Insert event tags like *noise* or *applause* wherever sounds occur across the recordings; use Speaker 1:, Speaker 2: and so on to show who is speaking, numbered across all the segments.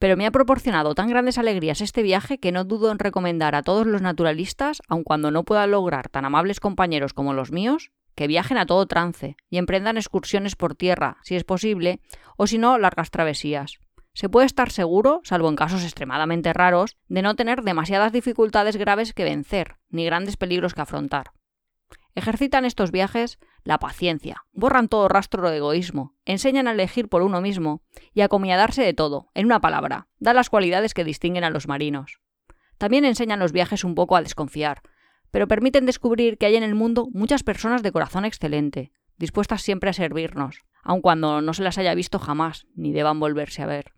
Speaker 1: Pero me ha proporcionado tan grandes alegrías este viaje que no dudo en recomendar a todos los naturalistas, aun cuando no puedan lograr tan amables compañeros como los míos, que viajen a todo trance y emprendan excursiones por tierra, si es posible, o si no, largas travesías. Se puede estar seguro, salvo en casos extremadamente raros, de no tener demasiadas dificultades graves que vencer, ni grandes peligros que afrontar. Ejercitan estos viajes la paciencia, borran todo rastro de egoísmo, enseñan a elegir por uno mismo y a acomiadarse de todo, en una palabra, dan las cualidades que distinguen a los marinos. También enseñan los viajes un poco a desconfiar, pero permiten descubrir que hay en el mundo muchas personas de corazón excelente, dispuestas siempre a servirnos, aun cuando no se las haya visto jamás ni deban volverse a ver.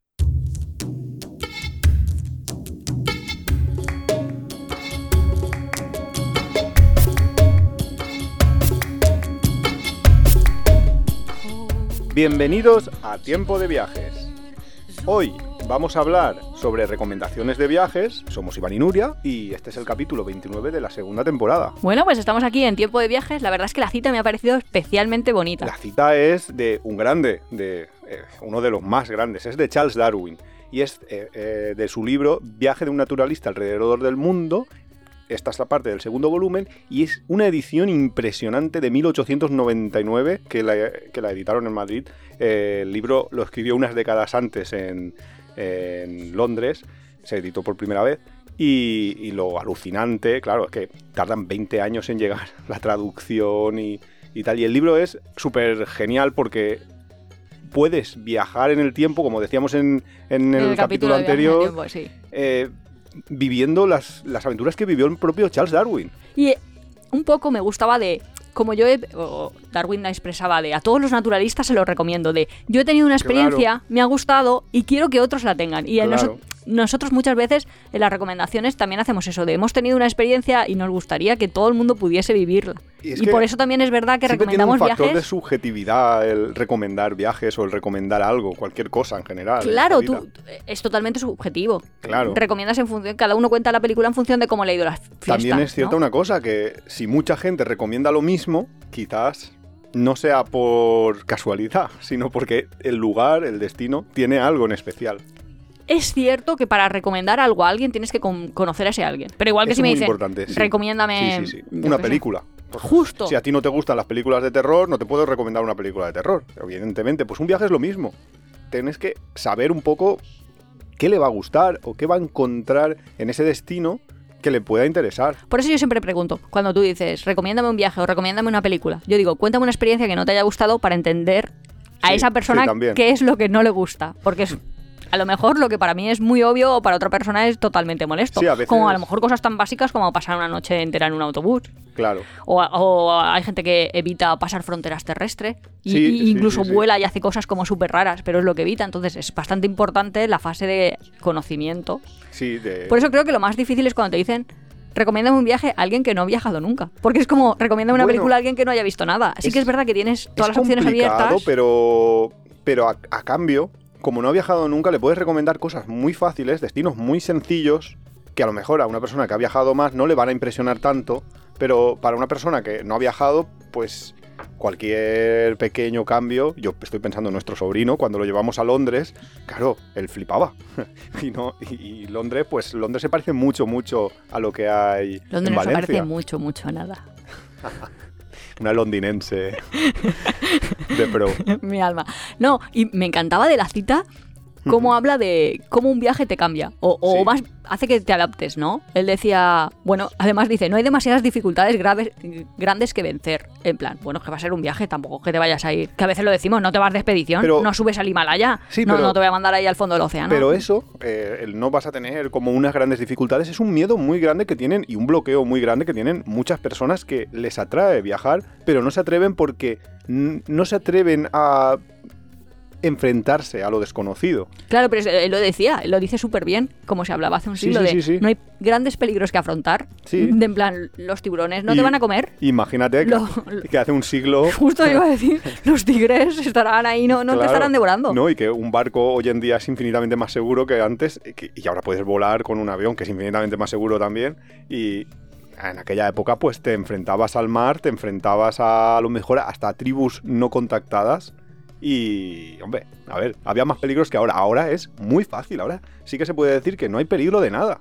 Speaker 2: Bienvenidos a Tiempo de Viajes. Hoy vamos a hablar sobre recomendaciones de viajes. Somos Iván y Nuria y este es el capítulo 29 de la segunda temporada.
Speaker 1: Bueno, pues estamos aquí en Tiempo de Viajes. La verdad es que la cita me ha parecido especialmente bonita.
Speaker 2: La cita es de un grande, de eh, uno de los más grandes, es de Charles Darwin y es eh, eh, de su libro Viaje de un naturalista alrededor del mundo esta es la parte del segundo volumen y es una edición impresionante de 1899 que la, que la editaron en Madrid. Eh, el libro lo escribió unas décadas antes en, en Londres, se editó por primera vez. Y, y, lo alucinante, claro, es que tardan 20 años en llegar *laughs* la traducción y, y tal. Y el libro es súper genial porque puedes viajar en el tiempo, como decíamos en, en el,
Speaker 1: el,
Speaker 2: capítulo, anterior,
Speaker 1: tiempo, sí.
Speaker 2: eh, viviendo las, las, aventuras que vivió el propio Charles Darwin.
Speaker 1: Y un poco me gustaba de, como yo, he, Darwin la expresaba de, a todos los naturalistas se lo recomiendo, de, yo he tenido una experiencia,
Speaker 2: Claro.
Speaker 1: me ha gustado y quiero que otros la tengan. Y
Speaker 2: Claro.
Speaker 1: Nosotros muchas veces en las recomendaciones también hacemos eso, de, hemos tenido una experiencia y nos gustaría que todo el mundo pudiese vivirla.
Speaker 2: Y
Speaker 1: por eso también es verdad que recomendamos
Speaker 2: un factor
Speaker 1: viajes.
Speaker 2: de subjetividad el recomendar viajes o el recomendar algo, cualquier cosa en general. en
Speaker 1: Claro, tú,
Speaker 2: vida.
Speaker 1: es totalmente subjetivo.
Speaker 2: Claro.
Speaker 1: Recomiendas en función, cada uno cuenta la película en función de cómo le ha ido las fiestas.
Speaker 2: También es cierta
Speaker 1: ¿no?
Speaker 2: una cosa, que si mucha gente recomienda lo mismo, quizás no sea por casualidad, sino porque el lugar, el destino, tiene algo en especial.
Speaker 1: Es cierto que para recomendar algo a alguien tienes que con- conocer a ese alguien. Pero igual que si me dicen,
Speaker 2: sí.
Speaker 1: recomiéndame
Speaker 2: Sí, sí, Una película.
Speaker 1: Justo.
Speaker 2: Si a ti no te gustan las películas de terror, no te puedo recomendar una película de terror. Evidentemente, pues un viaje es lo mismo. Tienes que saber un poco qué le va a gustar o qué va a encontrar en ese destino que le pueda interesar.
Speaker 1: Por eso yo siempre pregunto, cuando tú dices, recomiéndame un viaje o recomiéndame una película, yo digo, cuéntame una experiencia que no te haya gustado para entender a
Speaker 2: Sí,
Speaker 1: esa persona
Speaker 2: sí,
Speaker 1: qué es lo que no le gusta. Porque es, a lo mejor lo que para mí es muy obvio o para otra persona es totalmente molesto.
Speaker 2: Sí, a veces-
Speaker 1: Como a lo mejor cosas tan básicas como pasar una noche entera en un autobús.
Speaker 2: Claro.
Speaker 1: O, o hay gente que evita pasar fronteras terrestres y,
Speaker 2: Sí,
Speaker 1: y
Speaker 2: sí,
Speaker 1: incluso
Speaker 2: sí,
Speaker 1: vuela y hace cosas como súper raras, pero es lo que evita. Entonces es bastante importante la fase de conocimiento.
Speaker 2: Sí, de...
Speaker 1: Por eso creo que lo más difícil es cuando te dicen recomiéndame un viaje a alguien que no ha viajado nunca. Porque es como recomiéndame una
Speaker 2: Bueno,
Speaker 1: película a alguien que no haya visto nada. Sí
Speaker 2: es-
Speaker 1: que es verdad que tienes todas las opciones abiertas.
Speaker 2: pero, pero a, a cambio, como no ha viajado nunca, le puedes recomendar cosas muy fáciles, destinos muy sencillos, que a lo mejor a una persona que ha viajado más no le van a impresionar tanto, pero para una persona que no ha viajado, pues cualquier pequeño cambio, yo estoy pensando en nuestro sobrino, cuando lo llevamos a Londres, claro, él flipaba. *laughs* y, no, y, Londres, pues Londres se parece mucho, mucho a lo que hay
Speaker 1: Londres
Speaker 2: en
Speaker 1: no se parece mucho, mucho a nada. *laughs*
Speaker 2: Una londinense de pro. *laughs*
Speaker 1: Mi alma. No, y me encantaba de la cita cómo habla de cómo un viaje te cambia. O, o
Speaker 2: Sí.
Speaker 1: más hace que te adaptes, ¿no? Él decía, bueno, además dice, no hay demasiadas dificultades graves, grandes que vencer. En plan, bueno, que va a ser un viaje, tampoco que te vayas a ir. Que a veces lo decimos, no te vas de expedición,
Speaker 2: Pero-
Speaker 1: no subes al Himalaya.
Speaker 2: Sí,
Speaker 1: no,
Speaker 2: pero-
Speaker 1: no te voy a mandar ahí al fondo del océano.
Speaker 2: Pero eso, eh, el no vas a tener como unas grandes dificultades, es un miedo muy grande que tienen y un bloqueo muy grande que tienen muchas personas que les atrae viajar, pero no se atreven porque no se atreven a enfrentarse a lo desconocido.
Speaker 1: Claro, pero él lo decía, él lo dice súper bien, como se hablaba hace un
Speaker 2: Sí,
Speaker 1: siglo
Speaker 2: sí,
Speaker 1: de
Speaker 2: sí, sí.
Speaker 1: no hay grandes peligros que afrontar.
Speaker 2: Sí.
Speaker 1: De en plan, los tiburones no
Speaker 2: Y-
Speaker 1: te van a comer.
Speaker 2: Imagínate que,
Speaker 1: Lo-
Speaker 2: que hace un siglo... *laughs*
Speaker 1: Justo iba a decir, *laughs* los tigres estarán ahí, no, no te
Speaker 2: Claro,
Speaker 1: estarán devorando.
Speaker 2: No, y que un barco hoy en día es infinitamente más seguro que antes, y que- y ahora puedes volar con un avión que es infinitamente más seguro también. Y en aquella época, pues te enfrentabas al mar, te enfrentabas a, a lo mejor hasta a tribus no contactadas, Y, hombre, a ver, había más peligros que ahora. Ahora es muy fácil. Ahora sí que se puede decir que no hay peligro de nada.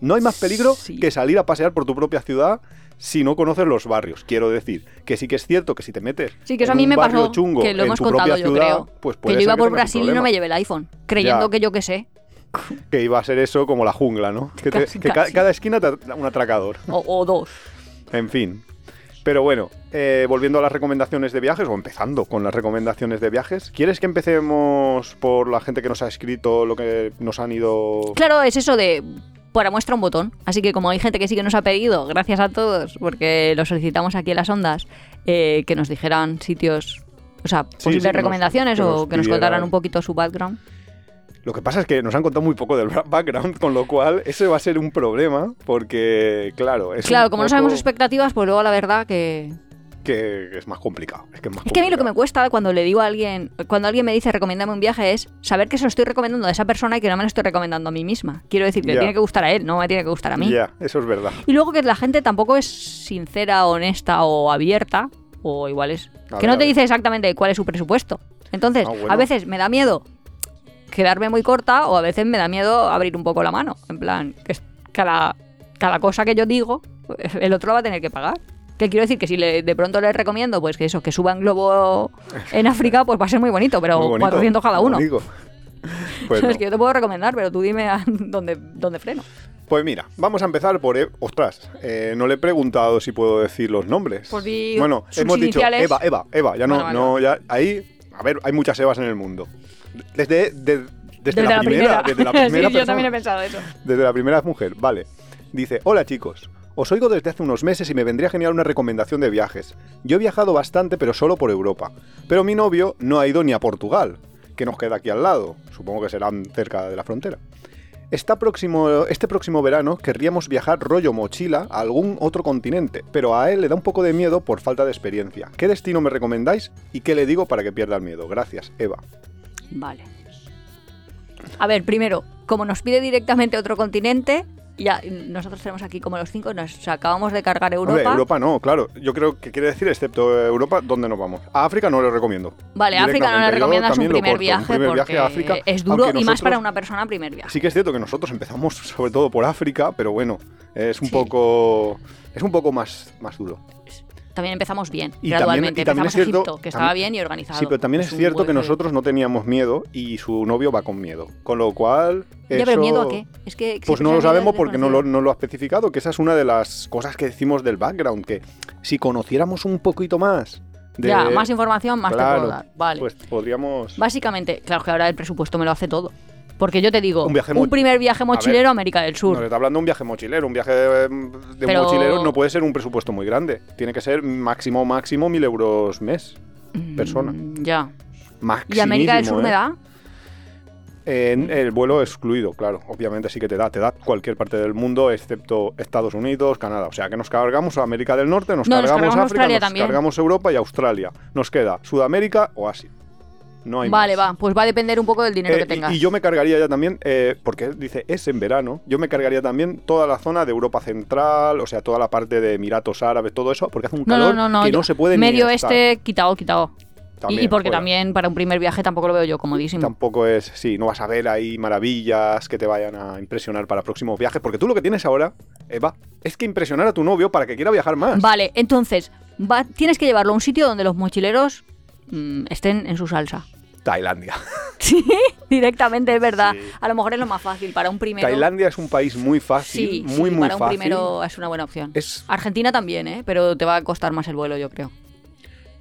Speaker 2: No hay más peligro
Speaker 1: Sí.
Speaker 2: que salir a pasear por tu propia ciudad si no conoces los barrios. Quiero decir que sí que es cierto que si te metes
Speaker 1: Sí, que eso
Speaker 2: en
Speaker 1: a mí me pasó,
Speaker 2: chungo
Speaker 1: que lo
Speaker 2: en
Speaker 1: hemos
Speaker 2: tu
Speaker 1: contado
Speaker 2: propia
Speaker 1: yo
Speaker 2: ciudad,
Speaker 1: creo.
Speaker 2: pues
Speaker 1: Que yo iba por Brasil y no me llevé el iPhone, creyendo
Speaker 2: Ya.
Speaker 1: que yo qué sé. *laughs*
Speaker 2: Que iba a ser eso como la jungla, ¿no? Que, te- *laughs*
Speaker 1: Casi,
Speaker 2: que ca-
Speaker 1: casi.
Speaker 2: cada esquina te da un atracador.
Speaker 1: O, o dos.
Speaker 2: En fin. Pero bueno, eh, volviendo a las recomendaciones de viajes, o empezando con las recomendaciones de viajes, ¿quieres que empecemos por la gente que nos ha escrito lo que nos han ido...
Speaker 1: Claro, es eso de para muestra un botón. Así que como hay gente que sí que nos ha pedido, gracias a todos, porque lo solicitamos aquí en las ondas, eh, que nos dijeran sitios, o sea, posibles
Speaker 2: sí, que nos-
Speaker 1: recomendaciones
Speaker 2: que
Speaker 1: o
Speaker 2: nos
Speaker 1: que nos contaran un poquito su background.
Speaker 2: Lo que pasa es que nos han contado muy poco del *laughs* background, con lo cual ese va a ser un problema, porque, claro, es
Speaker 1: Claro, como no sabemos expectativas, pues luego la verdad que...
Speaker 2: que es más complicado. Es que, es más
Speaker 1: Es que a mí lo que me cuesta cuando le digo a alguien, cuando alguien me dice recomiéndame un viaje es saber que se lo estoy recomendando a esa persona y que no me lo estoy recomendando a mí misma. Quiero decir que le tiene que gustar a él, no me tiene que gustar a mí.
Speaker 2: Ya, eso es verdad.
Speaker 1: Y luego que la gente tampoco es sincera, honesta o abierta, o igual es...
Speaker 2: A
Speaker 1: que
Speaker 2: ver,
Speaker 1: no te dice exactamente cuál es su presupuesto. Entonces,
Speaker 2: Ah, bueno.
Speaker 1: a veces me da miedo quedarme muy corta o a veces me da miedo abrir un poco la mano. En plan, que es cada, cada cosa que yo digo, el otro la va a tener que pagar. Que quiero decir que si le- de pronto le recomiendo, pues que eso, que suban globo en África, pues va a ser muy bonito, pero
Speaker 2: Muy bonito,
Speaker 1: 400 cada uno. *laughs*
Speaker 2: Pues,
Speaker 1: es
Speaker 2: no.
Speaker 1: que yo te puedo recomendar, pero tú dime *laughs* a dónde, dónde freno.
Speaker 2: Pues mira, vamos a empezar por... E- Ostras, eh, no le he preguntado si puedo decir los nombres.
Speaker 1: Di
Speaker 2: bueno, hemos dicho
Speaker 1: iniciales.
Speaker 2: Eva, Eva, Eva. Ya no,
Speaker 1: Vale, vale,
Speaker 2: no, ya ahí... A ver, hay muchas Evas en el mundo. Desde, de- desde, la, primera, desde la *laughs* primera
Speaker 1: sí, yo también he pensado eso.
Speaker 2: Desde la primera mujer, vale. Dice, hola chicos, os oigo desde hace unos meses y me vendría genial una recomendación de viajes. Yo he viajado bastante, pero solo por Europa. Pero mi novio no ha ido ni a Portugal, que nos queda aquí al lado. Supongo que serán cerca de la frontera. Está próximo, este próximo verano querríamos viajar rollo mochila a algún otro continente, pero a él le da un poco de miedo por falta de experiencia. ¿Qué destino me recomendáis y qué le digo para que pierda el miedo? Gracias, Eva.
Speaker 1: Vale. A ver, primero, como nos pide directamente otro continente, ya nosotros tenemos aquí como los cinco, nos acabamos de cargar Europa.
Speaker 2: Hombre, Europa no, claro. Yo creo que quiere decir, excepto Europa, ¿dónde nos vamos? A África no lo recomiendo.
Speaker 1: Vale, África no le recomiendas un primer
Speaker 2: corto,
Speaker 1: viaje
Speaker 2: un primer
Speaker 1: porque
Speaker 2: viaje a África,
Speaker 1: es duro y más para una persona primer viaje.
Speaker 2: Sí que es cierto que nosotros empezamos sobre todo por África, pero bueno, es un
Speaker 1: Sí.
Speaker 2: poco es un poco más, más duro.
Speaker 1: También empezamos bien,
Speaker 2: Y
Speaker 1: gradualmente.
Speaker 2: también- y también
Speaker 1: empezamos
Speaker 2: es cierto-
Speaker 1: Egipto, que estaba bien y organizado.
Speaker 2: Sí, pero también es cierto que nosotros no teníamos miedo y su novio va con miedo. Con lo cual.
Speaker 1: Ya, pero miedo a qué? Es que
Speaker 2: Pues no lo sabemos porque no lo, no lo ha especificado, que esa es una de las cosas que decimos del background, que si conociéramos un poquito más de...
Speaker 1: Ya, más información, más te puedo dar. Vale.
Speaker 2: Pues podríamos...
Speaker 1: Básicamente, claro que ahora el presupuesto me lo hace todo. Porque yo te digo,
Speaker 2: Un
Speaker 1: un,
Speaker 2: viaje mo-
Speaker 1: primer viaje mochilero a América del Sur.
Speaker 2: Nos está hablando de un viaje mochilero. Un viaje de, de un
Speaker 1: Pero-
Speaker 2: mochilero no puede ser un presupuesto muy grande. Tiene que ser máximo, máximo mil euros mes. persona.
Speaker 1: Mm, Ya. ¿Y América del Sur me da?
Speaker 2: En el vuelo excluido, claro. Obviamente sí que te da. Te da cualquier parte del mundo, excepto Estados Unidos, Canadá. O sea que nos cargamos a América del Norte, nos
Speaker 1: No, nos
Speaker 2: cargamos
Speaker 1: cargamos
Speaker 2: África,
Speaker 1: Australia
Speaker 2: nos
Speaker 1: también.
Speaker 2: cargamos Europa y Australia. Nos queda Sudamérica o Asia. No hay
Speaker 1: Vale,
Speaker 2: más.
Speaker 1: va. Pues va a depender un poco del dinero
Speaker 2: Eh,
Speaker 1: que tengas.
Speaker 2: y, yo me cargaría ya también, eh, porque dice es en verano, yo me cargaría también toda la zona de Europa Central, o sea, toda la parte de Emiratos Árabes, todo eso, porque hace un calor
Speaker 1: no, no, no.
Speaker 2: que no se puede ni
Speaker 1: Medio
Speaker 2: estar.
Speaker 1: este, quitado, quitado. Y-
Speaker 2: También,
Speaker 1: y porque
Speaker 2: fuera.
Speaker 1: también para un primer viaje tampoco lo veo yo comodísimo.
Speaker 2: Tampoco es, sí, no vas a ver ahí maravillas que te vayan a impresionar para próximos viajes, porque tú lo que tienes ahora, Eva, es que impresionar a tu novio para que quiera viajar más.
Speaker 1: Vale, entonces, va- tienes que llevarlo a un sitio donde los mochileros mm, estén en su salsa.
Speaker 2: Tailandia. *laughs*
Speaker 1: Sí, directamente, es verdad.
Speaker 2: Sí.
Speaker 1: A lo mejor es lo más fácil para un primero.
Speaker 2: Tailandia es un país muy fácil,
Speaker 1: Sí,
Speaker 2: muy,
Speaker 1: sí,
Speaker 2: muy
Speaker 1: para un
Speaker 2: fácil.
Speaker 1: primero es una buena opción.
Speaker 2: Es,
Speaker 1: Argentina también, ¿eh? Pero te va a costar más el vuelo, yo creo.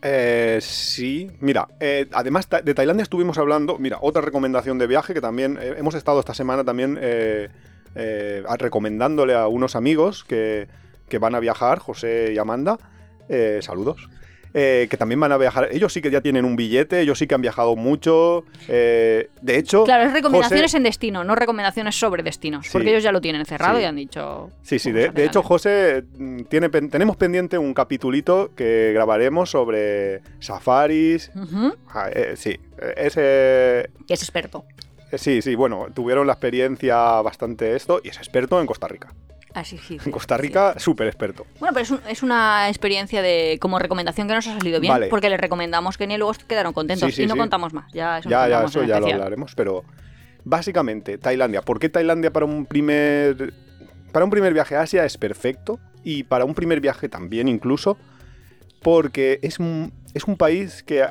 Speaker 2: Eh, sí, mira, eh, además de Tailandia estuvimos hablando, mira, otra recomendación de viaje que también eh, hemos estado esta semana también recomendándole a unos amigos que, que van a viajar, José y Amanda, saludos, eh, que también van a viajar, ellos sí que ya tienen un billete, ellos sí que han viajado mucho, eh, de hecho...
Speaker 1: Claro, es recomendaciones
Speaker 2: José-
Speaker 1: en destino, no recomendaciones sobre destinos.
Speaker 2: Sí.
Speaker 1: Porque ellos ya lo tienen cerrado
Speaker 2: Sí.
Speaker 1: y han dicho.
Speaker 2: Sí, sí,
Speaker 1: "Vamos
Speaker 2: de, hecho
Speaker 1: Tailandia".
Speaker 2: José mm, tiene, tenemos pendiente un capitulito que grabaremos sobre safaris, ah, eh, sí, ese...
Speaker 1: que es experto.
Speaker 2: Sí, sí, bueno, tuvieron la experiencia bastante esto y es experto en Costa Rica.
Speaker 1: Ah, sí.
Speaker 2: En
Speaker 1: sí,
Speaker 2: Costa. Rica, súper experto.
Speaker 1: Bueno, pero es, un- es una experiencia de como recomendación que nos ha salido bien,
Speaker 2: Vale.
Speaker 1: porque les recomendamos Kenia y luego quedaron contentos.
Speaker 2: Sí, sí,
Speaker 1: y no contamos más. Ya, eso,
Speaker 2: Ya, eso ya lo hablaremos, pero básicamente, Tailandia. ¿Por qué Tailandia para un primer para un primer viaje a Asia es perfecto y para un primer viaje también incluso porque es un, es un país que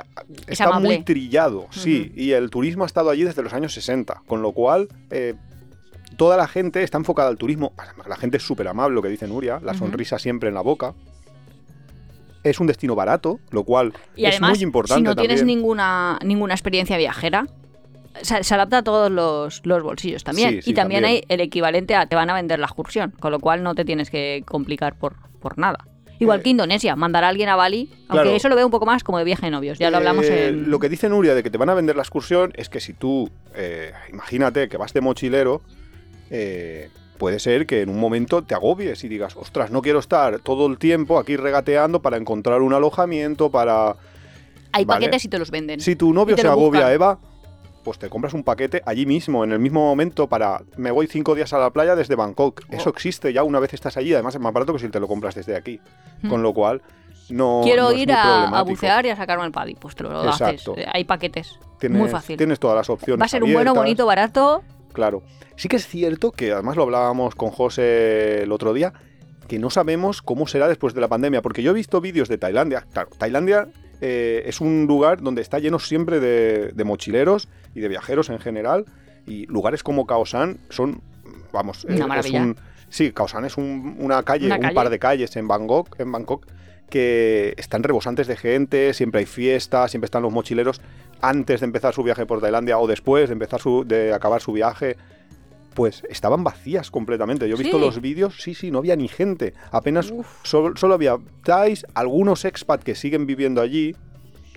Speaker 2: está
Speaker 1: amable.
Speaker 2: muy trillado, sí, y el turismo ha estado allí desde los años 60, con lo cual eh, toda la gente está enfocada al turismo. La gente es súper amable, lo que dice Nuria, la sonrisa siempre en la boca. Es un destino barato, lo cual
Speaker 1: Y
Speaker 2: es
Speaker 1: además,
Speaker 2: muy importante
Speaker 1: si no tienes ninguna, ninguna experiencia viajera, se, se adapta a todos los, los bolsillos también.
Speaker 2: Sí, sí,
Speaker 1: y también,
Speaker 2: también.
Speaker 1: hay el equivalente a te van a vender la excursión, con lo cual no te tienes que complicar por, por nada. Igual
Speaker 2: Eh,
Speaker 1: que Indonesia, mandar a alguien a Bali, aunque
Speaker 2: claro.
Speaker 1: eso lo veo un poco más como de viaje de novios, ya lo hablamos
Speaker 2: Eh,
Speaker 1: en...
Speaker 2: Lo que dice Nuria de que te van a vender la excursión es que si tú, eh, imagínate que vas de mochilero, eh, puede ser que en un momento te agobies y digas, ostras, no quiero estar todo el tiempo aquí regateando para encontrar un alojamiento, para...
Speaker 1: Hay
Speaker 2: vale.
Speaker 1: paquetes y te los venden.
Speaker 2: Si tu novio se agobia,
Speaker 1: buscan.
Speaker 2: Eva, pues te compras un paquete allí mismo, en el mismo momento, para... Me voy cinco días a la playa desde Bangkok. Eso
Speaker 1: Oh.
Speaker 2: existe ya una vez estás allí, además es más barato que si te lo compras desde aquí.
Speaker 1: Mm.
Speaker 2: Con lo cual, no...
Speaker 1: Quiero
Speaker 2: no
Speaker 1: ir a, bucear y a sacarme el paddy, pues te lo
Speaker 2: Exacto.
Speaker 1: haces. Hay paquetes.
Speaker 2: Tienes,
Speaker 1: Muy fácil.
Speaker 2: Tienes todas las opciones.
Speaker 1: Va a ser un bueno, bonito, barato.
Speaker 2: Claro. Sí que es cierto que además lo hablábamos con José el otro día, que no sabemos cómo será después de la pandemia, porque yo he visto vídeos de Tailandia. Claro, Tailandia eh, es un lugar donde está lleno siempre de, de mochileros y de viajeros en general, y lugares como Khao San son, vamos,
Speaker 1: Una
Speaker 2: eh, es un... Sí, Khao San es un- una calle,
Speaker 1: Una
Speaker 2: un
Speaker 1: calle.
Speaker 2: par de calles en Bangkok, en Bangkok que están rebosantes de gente, siempre hay fiestas, siempre están los mochileros antes de empezar su viaje por Tailandia o después de empezar su, de acabar su viaje, pues estaban vacías completamente. Yo he visto
Speaker 1: Sí.
Speaker 2: los vídeos, sí, sí, no había ni gente. Apenas solo, solo había Thais, algunos expat que siguen viviendo allí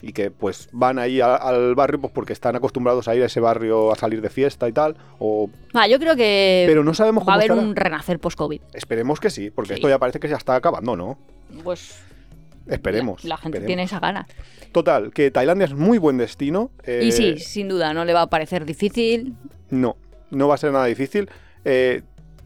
Speaker 2: y que pues van ahí a- al barrio pues porque están acostumbrados a ir a ese barrio a salir de fiesta y tal. O,
Speaker 1: Ah, yo creo que
Speaker 2: pero no sabemos
Speaker 1: va a haber
Speaker 2: estará.
Speaker 1: un renacer post-COVID.
Speaker 2: Esperemos que sí, porque
Speaker 1: Sí.
Speaker 2: esto ya parece que ya está acabando, ¿no?
Speaker 1: Pues
Speaker 2: Esperemos.
Speaker 1: la, la gente
Speaker 2: esperemos.
Speaker 1: tiene esa gana.
Speaker 2: Total, que Tailandia es muy buen destino. eh,
Speaker 1: Y sí, sin duda, no le va a parecer difícil.
Speaker 2: No, no va a ser nada difícil. Eh,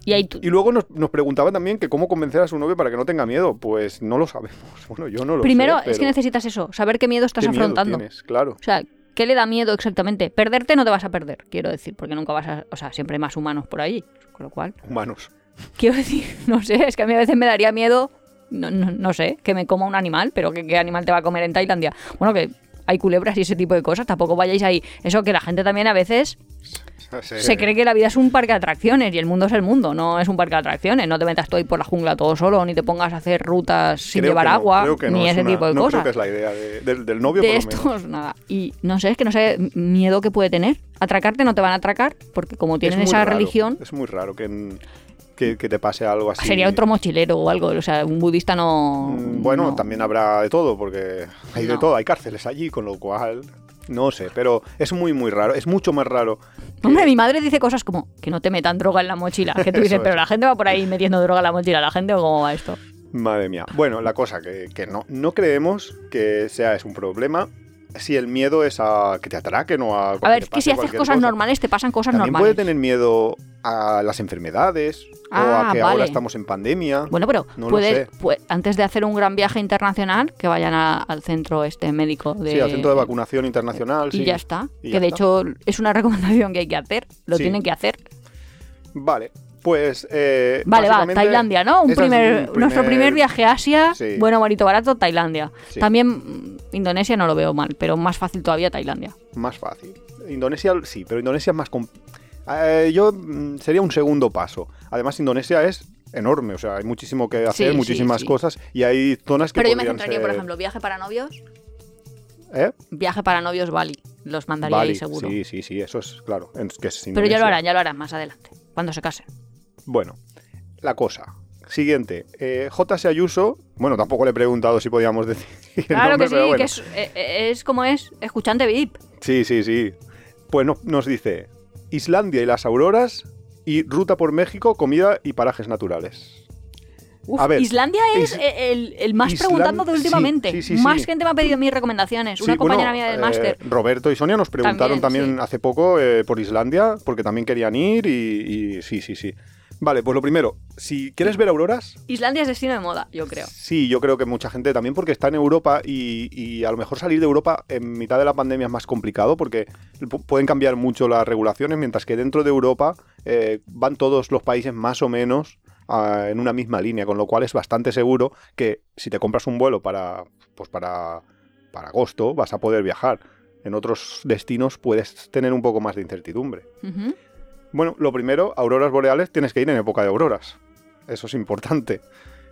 Speaker 1: Y
Speaker 2: luego nos, nos preguntaba también que cómo convencer a su novio para que no tenga miedo. Pues no lo sabemos. *laughs* Bueno, yo no lo
Speaker 1: Primero,
Speaker 2: sé.
Speaker 1: es que necesitas eso, saber qué miedo estás
Speaker 2: ¿qué miedo
Speaker 1: afrontando.
Speaker 2: tienes? Claro.
Speaker 1: O sea, ¿qué le da miedo exactamente? Perderte no te vas a perder, quiero decir, porque nunca vas a... O sea, siempre hay más humanos por ahí. Con lo cual,
Speaker 2: Humanos.
Speaker 1: quiero decir, *laughs* no sé, es que a mí a veces me daría miedo, no, no, no sé, que me coma un animal, pero ¿qué, qué animal te va a comer en Tailandia? Bueno, que hay culebras y ese tipo de cosas, tampoco vayáis ahí. Eso que la gente también a veces se cree que la vida es un parque de atracciones y el mundo es el mundo, no es un parque de atracciones. No te metas tú ahí por la jungla todo solo, ni te pongas a hacer rutas sin
Speaker 2: Creo
Speaker 1: llevar
Speaker 2: no,
Speaker 1: agua,
Speaker 2: no,
Speaker 1: ni
Speaker 2: es
Speaker 1: ese
Speaker 2: una-
Speaker 1: tipo de
Speaker 2: no
Speaker 1: cosas.
Speaker 2: creo que es la idea de- del, del novio,
Speaker 1: de
Speaker 2: por lo menos.
Speaker 1: estos, nada. Y no sé, es que no sé miedo que puede tener. Atracarte no te van a atracar, porque como tienen
Speaker 2: Es
Speaker 1: esa
Speaker 2: raro,
Speaker 1: religión,
Speaker 2: Es muy raro que, en- que, que te pase algo así.
Speaker 1: sería otro mochilero o algo. O sea, un budista no.
Speaker 2: Mm, Bueno,
Speaker 1: no.
Speaker 2: también habrá de todo, porque hay de todo. Hay cárceles allí, con lo cual. No sé, pero es muy, muy raro. Es mucho más raro. que-
Speaker 1: Hombre, mi madre dice cosas como que no te metan droga en la mochila. Que tú *laughs* dices, pero la gente va por ahí metiendo droga en la mochila. ¿La gente o cómo va esto?
Speaker 2: Madre mía. Bueno, la cosa que, que no, no creemos que sea es un problema si el miedo es a que te atraquen o a...
Speaker 1: A ver, que si haces cosas normales, te pasan cosas
Speaker 2: También
Speaker 1: normales.
Speaker 2: puede tener miedo a las enfermedades o
Speaker 1: Ah,
Speaker 2: a que
Speaker 1: vale.
Speaker 2: ahora estamos en pandemia.
Speaker 1: Bueno, pero
Speaker 2: No
Speaker 1: antes de hacer un gran viaje internacional, que vayan a- al centro este médico de...
Speaker 2: Sí, al centro de vacunación internacional.
Speaker 1: Y
Speaker 2: sí.
Speaker 1: ya está.
Speaker 2: Y
Speaker 1: que
Speaker 2: ya
Speaker 1: de
Speaker 2: está.
Speaker 1: hecho es una *laughs* recomendación que hay que hacer. Lo
Speaker 2: Sí.
Speaker 1: tienen que hacer.
Speaker 2: Vale, pues... eh,
Speaker 1: Vale, va, Tailandia, ¿no? Un
Speaker 2: es
Speaker 1: primer, Nuestro primer viaje a Asia,
Speaker 2: Sí.
Speaker 1: bueno, bonito, barato, Tailandia.
Speaker 2: Sí.
Speaker 1: También mm, Indonesia no lo veo mal, pero más fácil todavía Tailandia.
Speaker 2: Más fácil. Indonesia sí, pero Indonesia es más... Eh, yo mm, sería un segundo paso. Además, Indonesia es enorme, o sea, hay muchísimo que hacer,
Speaker 1: sí,
Speaker 2: muchísimas
Speaker 1: sí.
Speaker 2: cosas y hay zonas que
Speaker 1: Pero yo me centraría, por ejemplo, viaje para novios.
Speaker 2: ¿Eh?
Speaker 1: Viaje para novios Bali. Los mandaría
Speaker 2: Bali,
Speaker 1: ahí seguro.
Speaker 2: Sí, sí, sí, eso es claro. en- que es
Speaker 1: pero ya lo harán, ya lo harán más adelante, cuando se casen.
Speaker 2: Bueno, la cosa. Siguiente. Eh, J.S. Ayuso, bueno, tampoco le he preguntado si podíamos decir. el
Speaker 1: Claro
Speaker 2: nombre,
Speaker 1: que sí,
Speaker 2: pero bueno.
Speaker 1: que es, eh, eh, es como es, escuchante VIP.
Speaker 2: Sí, sí, sí. Pues no- nos dice Islandia y las auroras y ruta por México, comida y parajes naturales.
Speaker 1: Uf,
Speaker 2: A ver,
Speaker 1: Islandia es
Speaker 2: Is-
Speaker 1: el, el más
Speaker 2: Islan-
Speaker 1: preguntando de
Speaker 2: sí,
Speaker 1: últimamente.
Speaker 2: sí, sí,
Speaker 1: más
Speaker 2: sí.
Speaker 1: gente me ha pedido mis recomendaciones. Una
Speaker 2: Sí,
Speaker 1: compañera mía del
Speaker 2: eh,
Speaker 1: máster.
Speaker 2: Roberto y Sonia nos preguntaron
Speaker 1: También,
Speaker 2: también,
Speaker 1: sí.
Speaker 2: hace poco eh, por Islandia, porque también querían ir y, y sí, sí, sí. Vale, pues lo primero, si quieres ver auroras,
Speaker 1: Islandia es destino de moda, yo creo.
Speaker 2: sí, yo creo que mucha gente también porque está en Europa y, y a lo mejor salir de Europa en mitad de la pandemia es más complicado porque pu- pueden cambiar mucho las regulaciones, mientras que dentro de Europa eh, van todos los países más o menos ah, en una misma línea, con lo cual es bastante seguro que si te compras un vuelo para, pues para, para agosto vas a poder viajar. En otros destinos puedes tener un poco más de incertidumbre. Bueno, lo primero, auroras boreales tienes que ir en época de auroras. Eso es importante,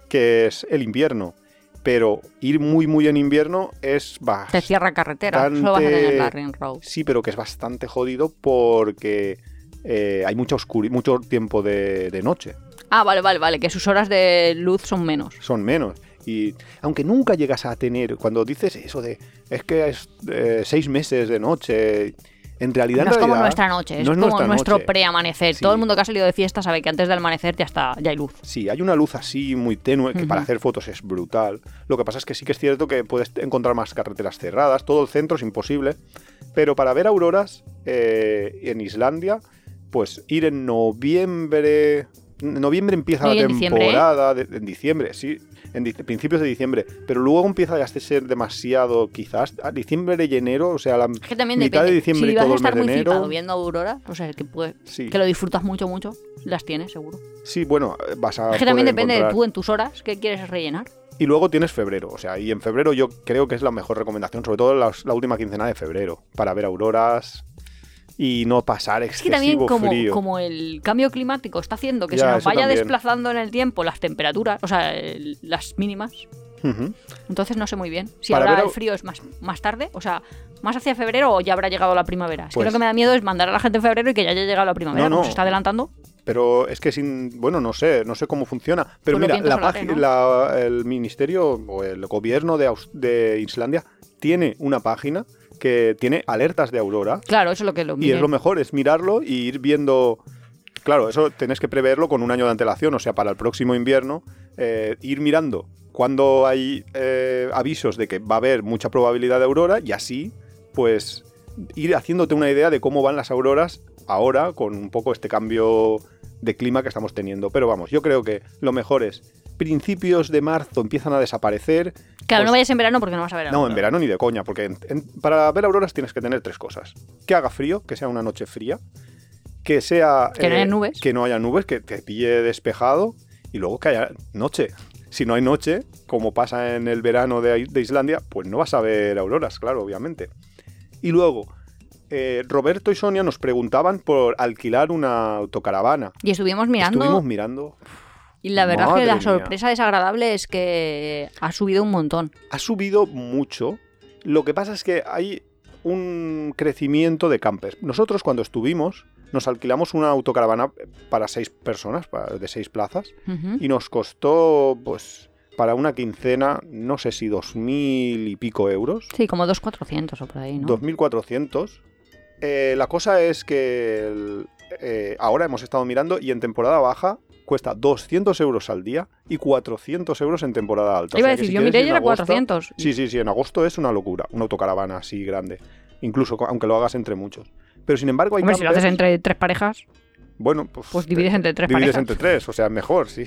Speaker 2: que es el invierno. Pero ir muy, muy en invierno es
Speaker 1: Te
Speaker 2: bastante...
Speaker 1: cierra carretera, solo vas a tener la Ring Road.
Speaker 2: Sí, pero que es bastante jodido porque eh, hay mucha oscuri mucho tiempo de, de noche.
Speaker 1: Ah, vale, vale, vale, que sus horas de luz son menos.
Speaker 2: Son menos. Y aunque nunca llegas a tener, cuando dices eso de, es que es eh, seis meses de noche, en realidad...
Speaker 1: No
Speaker 2: en
Speaker 1: es como
Speaker 2: realidad,
Speaker 1: nuestra noche, es
Speaker 2: no es
Speaker 1: como nuestro preamanecer.
Speaker 2: Sí.
Speaker 1: Todo el mundo que ha salido de fiesta sabe que antes del amanecer ya está, ya hay luz.
Speaker 2: Sí, hay una luz así muy tenue que para hacer fotos es brutal. Lo que pasa es que sí que es cierto que puedes encontrar más carreteras cerradas, todo el centro es imposible. Pero para ver auroras eh, en Islandia, pues ir en noviembre. Noviembre empieza
Speaker 1: No,
Speaker 2: la
Speaker 1: en diciembre, ¿eh?
Speaker 2: temporada, de- en diciembre, sí, en principios de diciembre. Pero luego empieza a ser demasiado, quizás, a diciembre y enero, o sea, la
Speaker 1: Es que también
Speaker 2: mitad
Speaker 1: depende.
Speaker 2: de diciembre
Speaker 1: si
Speaker 2: y todo el mes de enero.
Speaker 1: viendo auroras, o sea, que, puede-
Speaker 2: Sí,
Speaker 1: que lo disfrutas mucho, mucho, las tienes, seguro.
Speaker 2: sí, bueno, vas a.
Speaker 1: Es que también depende de tú en tus horas que quieres rellenar.
Speaker 2: Y luego tienes febrero, o sea, y en febrero yo creo que es la mejor recomendación, sobre todo la, la última quincena de febrero, para ver auroras y no pasar
Speaker 1: Es que también
Speaker 2: excesivo
Speaker 1: como,
Speaker 2: frío.
Speaker 1: como el cambio climático está haciendo que
Speaker 2: Ya,
Speaker 1: se nos vaya
Speaker 2: también.
Speaker 1: desplazando en el tiempo las temperaturas, o sea, el- las mínimas, entonces no sé muy bien. Si
Speaker 2: Para
Speaker 1: ahora
Speaker 2: ver
Speaker 1: el frío es más, más tarde, o sea, más hacia febrero o ya habrá llegado la primavera. Es
Speaker 2: Pues-
Speaker 1: que lo que me da miedo es mandar a la gente en febrero y que ya haya llegado la primavera,
Speaker 2: No, no.
Speaker 1: como se está adelantando.
Speaker 2: Pero es que sin, bueno, no sé, no sé cómo funciona. Pero
Speaker 1: Pues
Speaker 2: mira, la página, el ministerio o el gobierno de, Aus- de Islandia tiene una página que tiene alertas de aurora
Speaker 1: Claro, eso es lo que lo
Speaker 2: y
Speaker 1: mire.
Speaker 2: es lo mejor, es mirarlo y ir viendo. Claro, eso tenés que preverlo con un año de antelación, o sea, para el próximo invierno, eh, ir mirando cuando hay eh, avisos de que va a haber mucha probabilidad de aurora y así, pues, ir haciéndote una idea de cómo van las auroras ahora con un poco este cambio de clima que estamos teniendo. Pero vamos, yo creo que lo mejor es principios de marzo empiezan a desaparecer.
Speaker 1: Claro,
Speaker 2: pues-
Speaker 1: no vayas en verano porque no vas a ver
Speaker 2: no, en verano ni de coña, porque en- en- para ver auroras tienes que tener tres cosas. Que haga frío, que sea una noche fría, que sea...
Speaker 1: Que no haya nubes.
Speaker 2: Que no haya nubes, que te pille despejado y luego que haya noche. Si no hay noche, como pasa en el verano de, de Islandia, pues no vas a ver auroras, claro, obviamente. Y luego, eh, Roberto y Sonia nos preguntaban por alquilar una autocaravana.
Speaker 1: Y estuvimos mirando
Speaker 2: Estuvimos mirando.
Speaker 1: Y la verdad es que la
Speaker 2: Madre mía.
Speaker 1: sorpresa desagradable es que ha subido un montón.
Speaker 2: ha subido mucho. Lo que pasa es que hay un crecimiento de campers. Nosotros cuando estuvimos nos alquilamos una autocaravana para seis personas, para- de seis plazas, y nos costó, pues, para una quincena, no sé si dos mil y pico euros,
Speaker 1: Sí, como 2.400 o por ahí, ¿no?
Speaker 2: 2.400. Eh, la cosa es que el- eh, ahora hemos estado mirando y en temporada baja cuesta 200 euros al día y 400 euros en temporada alta.
Speaker 1: Iba a
Speaker 2: sea
Speaker 1: decir,
Speaker 2: si
Speaker 1: yo miré
Speaker 2: ir
Speaker 1: y era
Speaker 2: agosto-
Speaker 1: 400.
Speaker 2: Sí, sí, sí, en agosto es una locura, una autocaravana así grande. Incluso aunque lo hagas entre muchos. Pero sin embargo hay
Speaker 1: Hombre, si lo haces
Speaker 2: campers-
Speaker 1: entre tres parejas,
Speaker 2: Bueno, pues,
Speaker 1: pues divides entre tres
Speaker 2: divides
Speaker 1: parejas.
Speaker 2: entre tres, o sea, mejor, sí.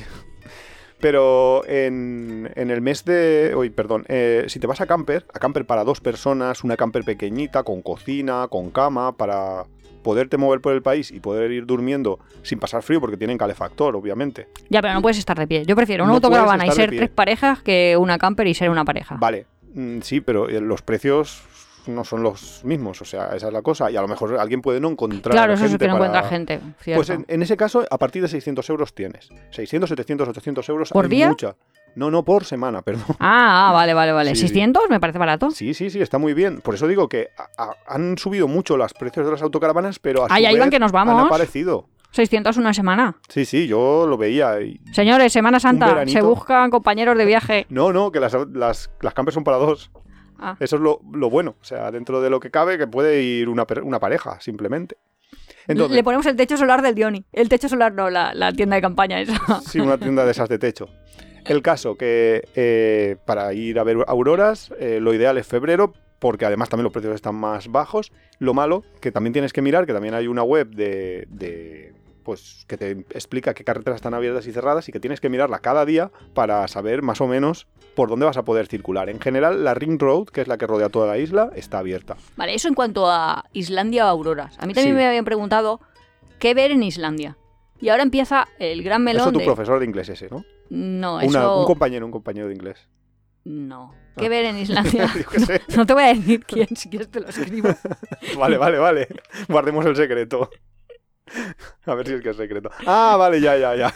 Speaker 2: Pero en, en el mes de... Uy, perdón. eh, si te vas a camper, a camper para dos personas, una camper pequeñita, con cocina, con cama, para poderte mover por el país y poder ir durmiendo sin pasar frío, porque tienen calefactor, obviamente.
Speaker 1: Ya, pero no puedes estar de pie. Yo prefiero una
Speaker 2: No
Speaker 1: autocaravana y ser tres parejas que una camper y ser una pareja.
Speaker 2: Vale, mm, sí, pero eh, los precios no son los mismos, o sea, esa es la cosa. Y a lo mejor alguien puede no encontrar
Speaker 1: claro, eso es
Speaker 2: gente
Speaker 1: que no
Speaker 2: para-
Speaker 1: encuentra gente. cierto.
Speaker 2: Pues en, en ese caso, a partir de 600 euros tienes. 600, 700, 800 euros.
Speaker 1: ¿Por día?
Speaker 2: Mucha. No, no, por semana, *laughs* perdón.
Speaker 1: Ah, ah, vale, vale, vale.
Speaker 2: Sí.
Speaker 1: ¿600? Me parece barato.
Speaker 2: Sí, sí, sí, está muy bien. Por eso digo que a- a- han subido mucho los precios de las autocaravanas, pero a
Speaker 1: Ahí,
Speaker 2: su
Speaker 1: ahí van
Speaker 2: vez
Speaker 1: que nos
Speaker 2: han
Speaker 1: vamos.
Speaker 2: aparecido.
Speaker 1: 600 una semana.
Speaker 2: Sí, sí, yo lo veía. y-
Speaker 1: Señores, Semana Santa, se buscan compañeros de viaje. *laughs*
Speaker 2: No, no, que las, las, las campers son para dos.
Speaker 1: Ah.
Speaker 2: Eso es lo, lo bueno. O sea, dentro de lo que cabe, que puede ir una, una pareja, simplemente. Entonces,
Speaker 1: Le ponemos el techo solar del Dioni. El techo solar no, la, la tienda de campaña esa.
Speaker 2: Sí, una tienda de esas de techo. *laughs* El caso que eh, para ir a ver auroras, eh, lo ideal es febrero, porque además también los precios están más bajos. Lo malo, que también tienes que mirar, que también hay una web de, de pues que te explica qué carreteras están abiertas y cerradas y que tienes que mirarla cada día para saber más o menos por dónde vas a poder circular. En general, la Ring Road, que es la que rodea toda la isla, está abierta.
Speaker 1: Vale, eso en cuanto a Islandia o auroras. A mí también
Speaker 2: Sí.
Speaker 1: me habían preguntado qué ver en Islandia. Y ahora empieza el gran melón
Speaker 2: Eso tu
Speaker 1: de...
Speaker 2: profesor de inglés ese, ¿no?
Speaker 1: No,
Speaker 2: Una-
Speaker 1: eso...
Speaker 2: un compañero, un compañero de inglés.
Speaker 1: No. ¿Qué
Speaker 2: Ah.
Speaker 1: ver en Islandia? *laughs*
Speaker 2: Qué *laughs*
Speaker 1: no te voy a decir quién, si quieres te lo escribo. *laughs*
Speaker 2: Vale, vale, vale. Guardemos el secreto. A ver si es que es secreto. Ah, vale, ya, ya, ya.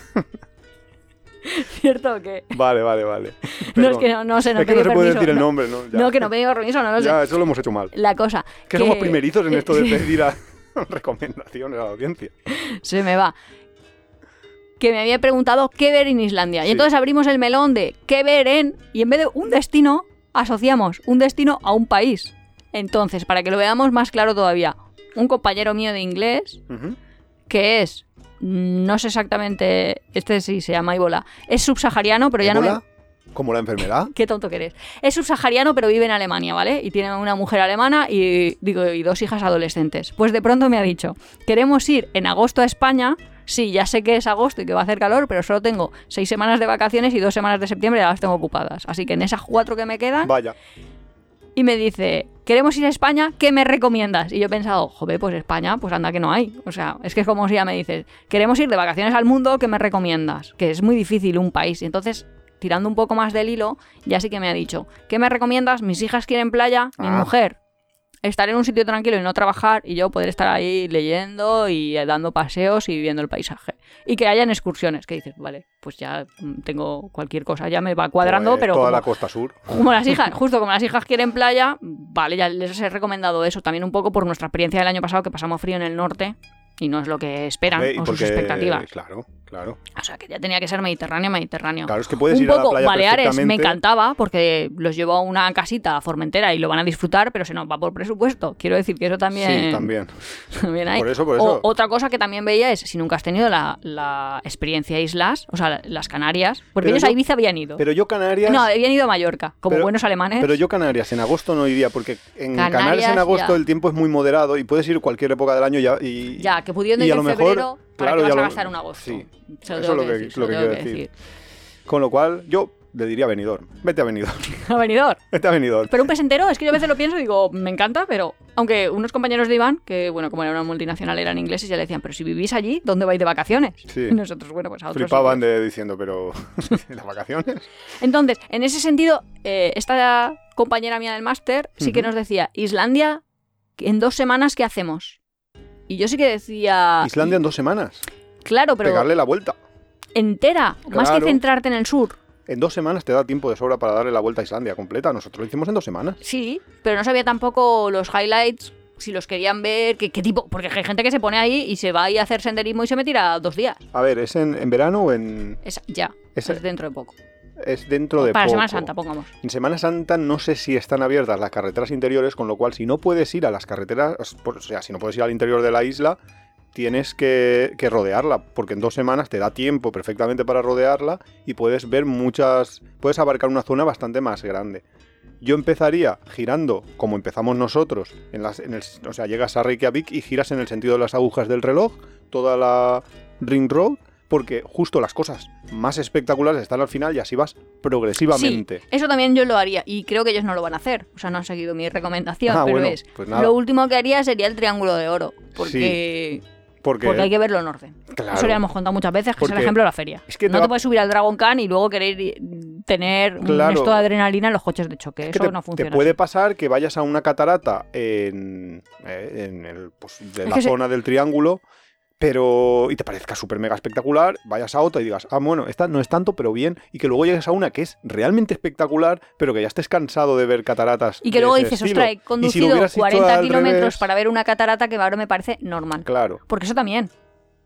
Speaker 1: ¿Cierto o qué?
Speaker 2: Vale, vale, vale.
Speaker 1: No, es que no, no sé, no
Speaker 2: Es que no se puede decir el
Speaker 1: no.
Speaker 2: nombre, ¿no? Ya.
Speaker 1: No, que no pedí permiso, no lo sé.
Speaker 2: Ya, eso lo hemos hecho mal.
Speaker 1: La cosa.
Speaker 2: Que somos primerizos en esto de pedir a- recomendaciones a la audiencia.
Speaker 1: Se me va. Que me había preguntado qué ver en Islandia. Y entonces abrimos el melón de qué ver en. Y en vez de un destino, asociamos un destino a un país. Entonces, para que lo veamos más claro todavía, un compañero mío de inglés, que es. No sé exactamente. Este sí se llama Ibola. Es subsahariano, pero ya no me.
Speaker 2: ¿Como la enfermedad? *laughs*
Speaker 1: Qué tonto que eres. Es subsahariano, pero vive en Alemania, ¿vale? Y tiene una mujer alemana y, digo, y dos hijas adolescentes. Pues de pronto me ha dicho, queremos ir en agosto a España. Sí, ya sé que es agosto y que va a hacer calor, pero solo tengo seis semanas de vacaciones y dos semanas de septiembre ya las tengo ocupadas. Así que en esas cuatro que me quedan,
Speaker 2: Vaya.
Speaker 1: y me dice, queremos ir a España, ¿qué me recomiendas? Y yo he pensado, joder, pues España, pues anda que no hay. O sea, es que es como si ya me dices, queremos ir de vacaciones al mundo, ¿qué me recomiendas? Que es muy difícil un país. Y entonces, tirando un poco más del hilo, ya sí que me ha dicho, ¿qué me recomiendas? Mis hijas quieren playa, mi
Speaker 2: Ah.
Speaker 1: mujer. Estar en un sitio tranquilo y no trabajar y yo poder estar ahí leyendo y eh, dando paseos y viendo el paisaje. Y que hayan excursiones, que dices, vale, pues ya mm, tengo cualquier cosa, ya me va cuadrando,
Speaker 2: Pues,
Speaker 1: pero
Speaker 2: Toda
Speaker 1: como-
Speaker 2: la costa sur. *laughs*
Speaker 1: como las hijas, justo como las hijas quieren playa, vale, ya les he recomendado eso. También un poco por nuestra experiencia del año pasado que pasamos frío en el norte y no es lo que esperan o sus expectativas.
Speaker 2: Claro, claro.
Speaker 1: O sea, que ya tenía que ser Mediterráneo, Mediterráneo.
Speaker 2: Claro, es que puedes
Speaker 1: un
Speaker 2: ir a la
Speaker 1: poco
Speaker 2: playa
Speaker 1: Baleares me encantaba porque los llevo a una casita a Formentera y lo van a disfrutar, pero se nos va por presupuesto. Quiero decir que eso también,
Speaker 2: Sí, también. *laughs*
Speaker 1: también hay.
Speaker 2: Por eso, por
Speaker 1: O-
Speaker 2: eso.
Speaker 1: otra cosa que también veía es si nunca has tenido la, la experiencia islas, o sea, la- las Canarias, porque
Speaker 2: Pero
Speaker 1: ellos
Speaker 2: yo-
Speaker 1: a Ibiza habían ido.
Speaker 2: Pero yo Canarias...
Speaker 1: no, habían ido a Mallorca, como
Speaker 2: Pero-
Speaker 1: buenos alemanes.
Speaker 2: Pero yo Canarias en agosto no iría porque en Canarias,
Speaker 1: Canarias,
Speaker 2: en agosto
Speaker 1: ya.
Speaker 2: el tiempo es muy moderado y puedes ir cualquier época del año ya y
Speaker 1: Ya, que pudiendo
Speaker 2: y
Speaker 1: ir
Speaker 2: a
Speaker 1: en
Speaker 2: lo mejor,
Speaker 1: febrero, ¿para
Speaker 2: claro,
Speaker 1: qué vas a gastar un agosto?
Speaker 2: sí.
Speaker 1: Se lo
Speaker 2: Eso es lo
Speaker 1: que decir,
Speaker 2: lo quiero decir. con lo cual yo le diría a Benidorm. Vete a Benidorm. *laughs*
Speaker 1: A venidor.
Speaker 2: Vete a Benidorm.
Speaker 1: Pero un presentero, es que yo a veces lo pienso y digo, me encanta, pero aunque unos compañeros de Iván, que bueno, como era una multinacional, eran ingleses, ya le decían, pero si vivís allí, ¿dónde vais de vacaciones?
Speaker 2: Sí.
Speaker 1: Y *laughs* nosotros, bueno, pues a otros
Speaker 2: Flipaban de diciendo, pero *laughs* las vacaciones.
Speaker 1: Entonces, en ese sentido, eh, esta compañera mía del máster sí que nos decía, Islandia, en dos semanas, ¿qué hacemos? Y yo sí que decía...
Speaker 2: Islandia en dos semanas.
Speaker 1: Claro, pero
Speaker 2: Pegarle la vuelta.
Speaker 1: entera, más que centrarte en el sur.
Speaker 2: En dos semanas te da tiempo de sobra para darle la vuelta a Islandia completa. Nosotros lo hicimos en dos semanas.
Speaker 1: Sí, pero no sabía tampoco los highlights, si los querían ver, qué, qué tipo. Porque hay gente que se pone ahí y se va ahí a hacer senderismo y se me tira dos días.
Speaker 2: A ver, ¿es en, en verano o en...?
Speaker 1: Es ya,
Speaker 2: Es,
Speaker 1: es dentro de poco.
Speaker 2: Es dentro de
Speaker 1: Para
Speaker 2: poco.
Speaker 1: Semana Santa, pongamos.
Speaker 2: En Semana Santa no sé si están abiertas las carreteras interiores, con lo cual si no puedes ir a las carreteras, por- o sea, si no puedes ir al interior de la isla, tienes que, que rodearla, porque en dos semanas te da tiempo perfectamente para rodearla y puedes ver muchas, puedes abarcar una zona bastante más grande. Yo empezaría girando como empezamos nosotros, en las, en el- o sea, llegas a Reykjavik y giras en el sentido de las agujas del reloj, toda la Ring Road, porque justo las cosas más espectaculares están al final y así vas progresivamente.
Speaker 1: Sí, eso también yo lo haría y creo que ellos no lo van a hacer. O sea, no han seguido mi recomendación,
Speaker 2: Ah,
Speaker 1: pero
Speaker 2: bueno,
Speaker 1: es.
Speaker 2: pues.
Speaker 1: Lo último que haría sería el Triángulo de Oro. Porque,
Speaker 2: Porque,
Speaker 1: porque hay que verlo en orden.
Speaker 2: claro,
Speaker 1: Eso le hemos contado muchas veces, que es el ejemplo de la feria.
Speaker 2: es que te
Speaker 1: no
Speaker 2: va-
Speaker 1: te puedes subir al Dragon Khan y luego querer tener un esto de adrenalina en los coches de choque.
Speaker 2: es que
Speaker 1: Eso
Speaker 2: te,
Speaker 1: no
Speaker 2: te
Speaker 1: funciona.
Speaker 2: puede
Speaker 1: así.
Speaker 2: pasar que vayas a una catarata en, eh, en el, pues, de la
Speaker 1: se-
Speaker 2: zona del triángulo, pero y te parezca súper mega espectacular, vayas a otra y digas, ah, bueno, esta no es tanto, pero bien, y que luego llegues a una que es realmente espectacular, pero que ya estés cansado de ver cataratas.
Speaker 1: Y que luego dices,
Speaker 2: estilo.
Speaker 1: ostras, he
Speaker 2: si
Speaker 1: conducido
Speaker 2: hubieras hecho
Speaker 1: 40
Speaker 2: al
Speaker 1: kilómetros
Speaker 2: revés,
Speaker 1: para ver una catarata que ahora me parece normal.
Speaker 2: Claro,
Speaker 1: Porque eso también.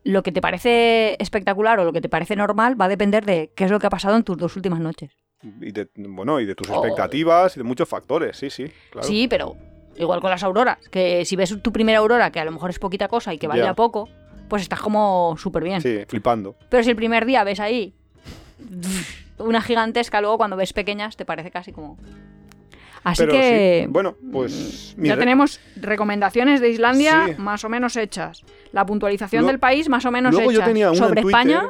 Speaker 1: Lo que te parece espectacular o lo que te parece normal va a depender de qué es lo que ha pasado en tus dos últimas noches.
Speaker 2: y de, bueno, y de tus
Speaker 1: Oh.
Speaker 2: expectativas y de muchos factores, sí, sí, claro.
Speaker 1: Sí, pero igual con las auroras. Que si ves tu primera aurora, que a lo mejor es poquita cosa y que
Speaker 2: Ya.
Speaker 1: poco, pues estás como súper bien.
Speaker 2: Sí, flipando.
Speaker 1: Pero si el primer día ves ahí *laughs* una gigantesca, luego cuando ves pequeñas te parece casi como... Así
Speaker 2: Pero
Speaker 1: que
Speaker 2: sí, bueno, pues mi
Speaker 1: ya
Speaker 2: re-
Speaker 1: tenemos recomendaciones de Islandia
Speaker 2: Sí.
Speaker 1: más o menos hechas. La puntualización
Speaker 2: Lo-
Speaker 1: del país más o menos
Speaker 2: luego yo
Speaker 1: hecha.
Speaker 2: tenía una en
Speaker 1: Sobre España,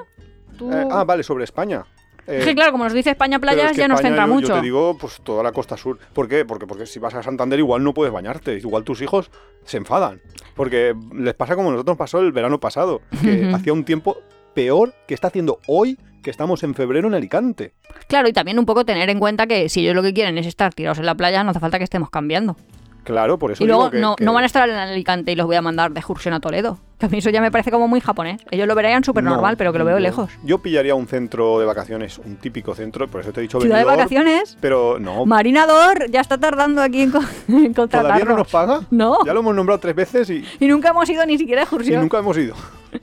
Speaker 1: tú...
Speaker 2: Eh, ah, vale, sobre España. Eh,
Speaker 1: Es que claro, como nos dice España playas,
Speaker 2: es que
Speaker 1: ya nos
Speaker 2: España,
Speaker 1: centra
Speaker 2: yo-
Speaker 1: mucho.
Speaker 2: Yo te digo, pues toda la costa sur. ¿Por qué? Porque, porque si vas a Santander igual no puedes bañarte. Igual tus hijos se enfadan. Porque les pasa como nosotros pasó el verano pasado. Que hacía un tiempo peor que está haciendo hoy que estamos en febrero en Alicante.
Speaker 1: Claro, y también un poco tener en cuenta que si ellos lo que quieren es estar tirados en la playa, no hace falta que estemos cambiando.
Speaker 2: Claro, por eso
Speaker 1: y luego
Speaker 2: digo que-
Speaker 1: no,
Speaker 2: que-
Speaker 1: no van a estar en Alicante y los voy a mandar de excursión a Toledo. Que a mí eso ya me parece como muy japonés. Ellos lo verían súper
Speaker 2: No,
Speaker 1: normal, pero que lo veo lejos.
Speaker 2: Yo pillaría un centro de vacaciones, un típico centro, por eso te he dicho
Speaker 1: Ciudad de vacaciones.
Speaker 2: Pero no,
Speaker 1: Marinador ya está tardando aquí en, co- *laughs* en contratarnos.
Speaker 2: todavía no nos paga.
Speaker 1: No.
Speaker 2: Ya lo hemos nombrado tres veces y,
Speaker 1: Y nunca hemos ido ni siquiera a
Speaker 2: y
Speaker 1: excursión.
Speaker 2: nunca hemos ido. *laughs*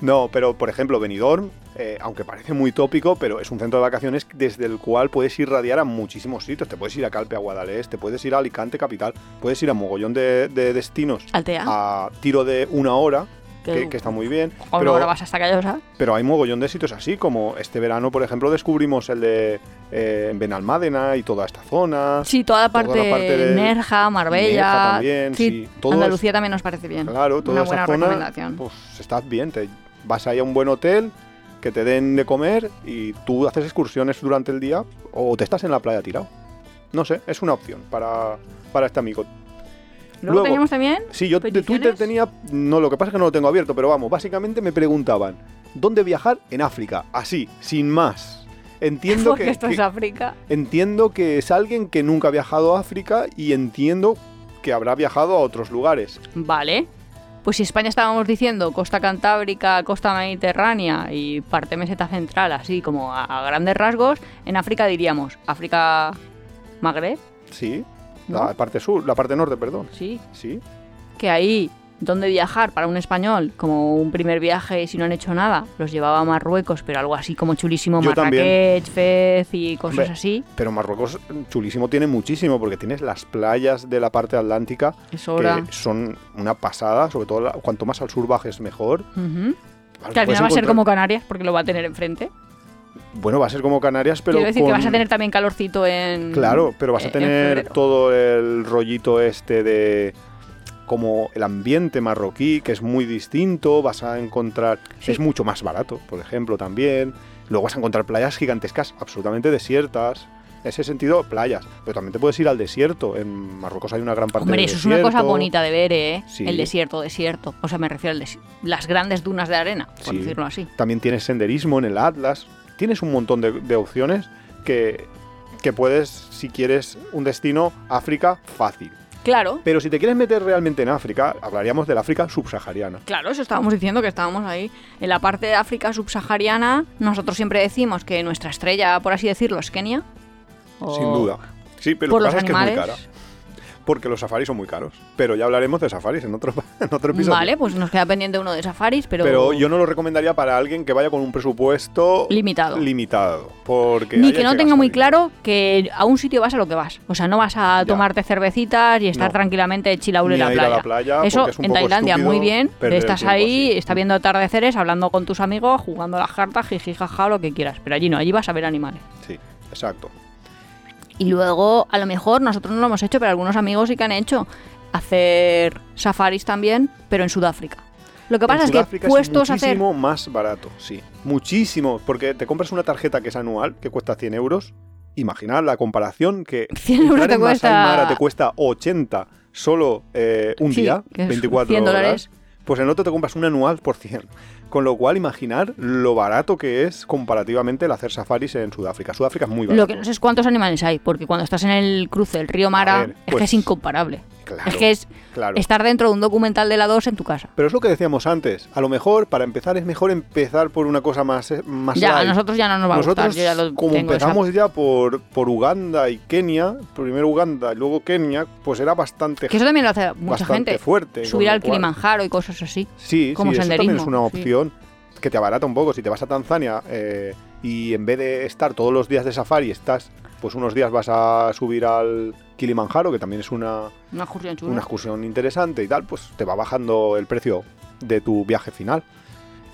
Speaker 2: No, pero por ejemplo, Benidorm, eh, aunque parece muy tópico, pero es un centro de vacaciones desde el cual puedes irradiar a muchísimos sitios. Te puedes ir a Calpe, a Guadalest, te puedes ir a Alicante capital, puedes ir a mogollón de, de destinos
Speaker 1: Altea.
Speaker 2: a tiro de una hora,
Speaker 1: Que-
Speaker 2: está muy bien.
Speaker 1: o
Speaker 2: pero-
Speaker 1: no grabas hasta Callosa.
Speaker 2: Pero hay mogollón de sitios así, como este verano, por ejemplo, descubrimos el de eh, en Benalmádena y toda esta zona.
Speaker 1: Sí, toda la
Speaker 2: Toda
Speaker 1: parte,
Speaker 2: la parte de-
Speaker 1: Nerja, Marbella.
Speaker 2: Nerja también, sí, todo
Speaker 1: Andalucía también nos parece bien.
Speaker 2: Claro, toda
Speaker 1: Una
Speaker 2: esa
Speaker 1: buena
Speaker 2: zona,
Speaker 1: recomendación.
Speaker 2: pues estás bien, te vas ahí a un buen hotel, que te den de comer y tú haces excursiones durante el día o te estás en la playa tirado. No sé, es una opción para, para este amigo.
Speaker 1: Luego,
Speaker 2: luego-
Speaker 1: teníamos también.
Speaker 2: Sí, yo de. Twitter tenía, no, lo que pasa es que no lo tengo abierto, pero vamos, básicamente me preguntaban, ¿dónde viajar en África? Así, sin más. Entiendo *laughs*
Speaker 1: Porque
Speaker 2: que,
Speaker 1: esto
Speaker 2: que-
Speaker 1: es África.
Speaker 2: entiendo que es alguien que nunca ha viajado a África y entiendo que habrá viajado a otros lugares.
Speaker 1: Vale. Pues si España estábamos diciendo costa cantábrica, costa mediterránea y parte meseta central, así como a, a grandes rasgos, en África diríamos África Magreb,
Speaker 2: Sí,
Speaker 1: ¿no?
Speaker 2: la parte sur, la parte norte, perdón.
Speaker 1: Sí.
Speaker 2: Sí,
Speaker 1: Que ahí, donde viajar para un español, como un primer viaje si no han hecho nada, los llevaba a Marruecos, pero algo así como chulísimo,
Speaker 2: Yo.
Speaker 1: Marrakech, Fez y cosas
Speaker 2: Hombre,
Speaker 1: así.
Speaker 2: pero Marruecos chulísimo tiene muchísimo porque tienes las playas de la parte atlántica
Speaker 1: Es
Speaker 2: que son una pasada, sobre todo la- cuanto más al sur bajes mejor.
Speaker 1: Que al final va a ser como Canarias, porque lo va a tener enfrente.
Speaker 2: Bueno, va a ser como Canarias, pero
Speaker 1: Quiero decir que vas a tener también calorcito en.
Speaker 2: Claro, pero vas a
Speaker 1: en
Speaker 2: tener todo el rollito este de como el ambiente marroquí, que es muy distinto, vas a encontrar,
Speaker 1: Sí.
Speaker 2: es mucho más barato, por ejemplo, también. Luego vas a encontrar playas gigantescas, absolutamente desiertas. En ese sentido, playas. Pero también te puedes ir al desierto. En Marruecos hay una gran parte
Speaker 1: Hombre, eso es una cosa bonita de ver, ¿eh?
Speaker 2: Sí.
Speaker 1: El desierto, desierto. O sea, me refiero al desi- las grandes dunas de arena, por
Speaker 2: Sí.
Speaker 1: decirlo así.
Speaker 2: También tienes senderismo en el Atlas. Tienes un montón de, de opciones que, que puedes, si quieres un destino, África, fácil.
Speaker 1: Claro,
Speaker 2: Pero si te quieres meter realmente en África, hablaríamos del África subsahariana.
Speaker 1: claro, eso estábamos diciendo que estábamos ahí. En la parte de África subsahariana, nosotros siempre decimos que nuestra estrella, por así decirlo, es Kenia. O-
Speaker 2: Sin duda. Sí, pero
Speaker 1: Por
Speaker 2: lo que pasa es que es muy cara. Porque los safaris son muy caros. Pero ya hablaremos de safaris en otro, *laughs* en otro episodio.
Speaker 1: Vale, pues nos queda pendiente uno de safaris, pero,
Speaker 2: Pero yo no lo recomendaría para alguien que vaya con un presupuesto
Speaker 1: limitado.
Speaker 2: limitado. Porque
Speaker 1: Ni que no tenga muy claro que a un sitio vas a lo que vas. O sea, no vas a
Speaker 2: Ya.
Speaker 1: tomarte cervecitas y estar
Speaker 2: No.
Speaker 1: tranquilamente chilaure en la
Speaker 2: a ir a
Speaker 1: playa.
Speaker 2: la playa,
Speaker 1: Eso
Speaker 2: es un
Speaker 1: en
Speaker 2: poco
Speaker 1: Tailandia muy bien. Estás ahí,
Speaker 2: así.
Speaker 1: estás viendo atardeceres, hablando con tus amigos, jugando a las cartas, jiji, jaja, lo que quieras. Pero allí no, allí vas a ver animales.
Speaker 2: Sí, exacto.
Speaker 1: Y luego, a lo mejor, nosotros no lo hemos hecho, pero algunos amigos sí que han hecho hacer safaris también, pero en Sudáfrica. Lo que pasa
Speaker 2: En
Speaker 1: es que puestos a hacer...
Speaker 2: muchísimo más barato, sí. Muchísimo. Porque te compras una tarjeta que es anual, que cuesta 100 euros. Imaginad la comparación que *laughs*
Speaker 1: 100 euros te
Speaker 2: en
Speaker 1: cuesta-
Speaker 2: Mara te cuesta 80 solo eh, un
Speaker 1: Sí,
Speaker 2: día,
Speaker 1: que es
Speaker 2: 24
Speaker 1: 100
Speaker 2: horas. Pues en otro te compras un anual por 100. Con lo cual, imaginar lo barato que es comparativamente el hacer safaris en Sudáfrica. Sudáfrica es muy barato.
Speaker 1: Lo que no sé es cuántos animales hay, porque cuando estás en el cruce del río Mara,
Speaker 2: ver,
Speaker 1: es que
Speaker 2: pues-
Speaker 1: es incomparable.
Speaker 2: Claro,
Speaker 1: es que es
Speaker 2: claro.
Speaker 1: estar dentro de un documental de la 2 en tu casa.
Speaker 2: Pero es lo que decíamos antes. A lo mejor, para empezar, es mejor empezar por una cosa más, eh, más
Speaker 1: Ya, a nosotros ya no nos va a
Speaker 2: Nosotros,
Speaker 1: gustar. Yo ya lo
Speaker 2: como
Speaker 1: tengo esa-
Speaker 2: empezamos ya por, por Uganda y Kenia, primero Uganda y luego Kenia, pues era bastante,
Speaker 1: Que eso también lo hace mucha gente.
Speaker 2: fuerte.
Speaker 1: Subir al Kilimanjaro y cosas así.
Speaker 2: Sí,
Speaker 1: como
Speaker 2: sí, eso también es
Speaker 1: senderismo,
Speaker 2: una
Speaker 1: sí.
Speaker 2: opción que te abarata un poco. Si te vas a Tanzania eh, y en vez de estar todos los días de safari, estás, pues unos días vas a subir al Kilimanjaro, que también es una,
Speaker 1: Una excursión chula.
Speaker 2: una excursión interesante y tal, pues te va bajando el precio de tu viaje final.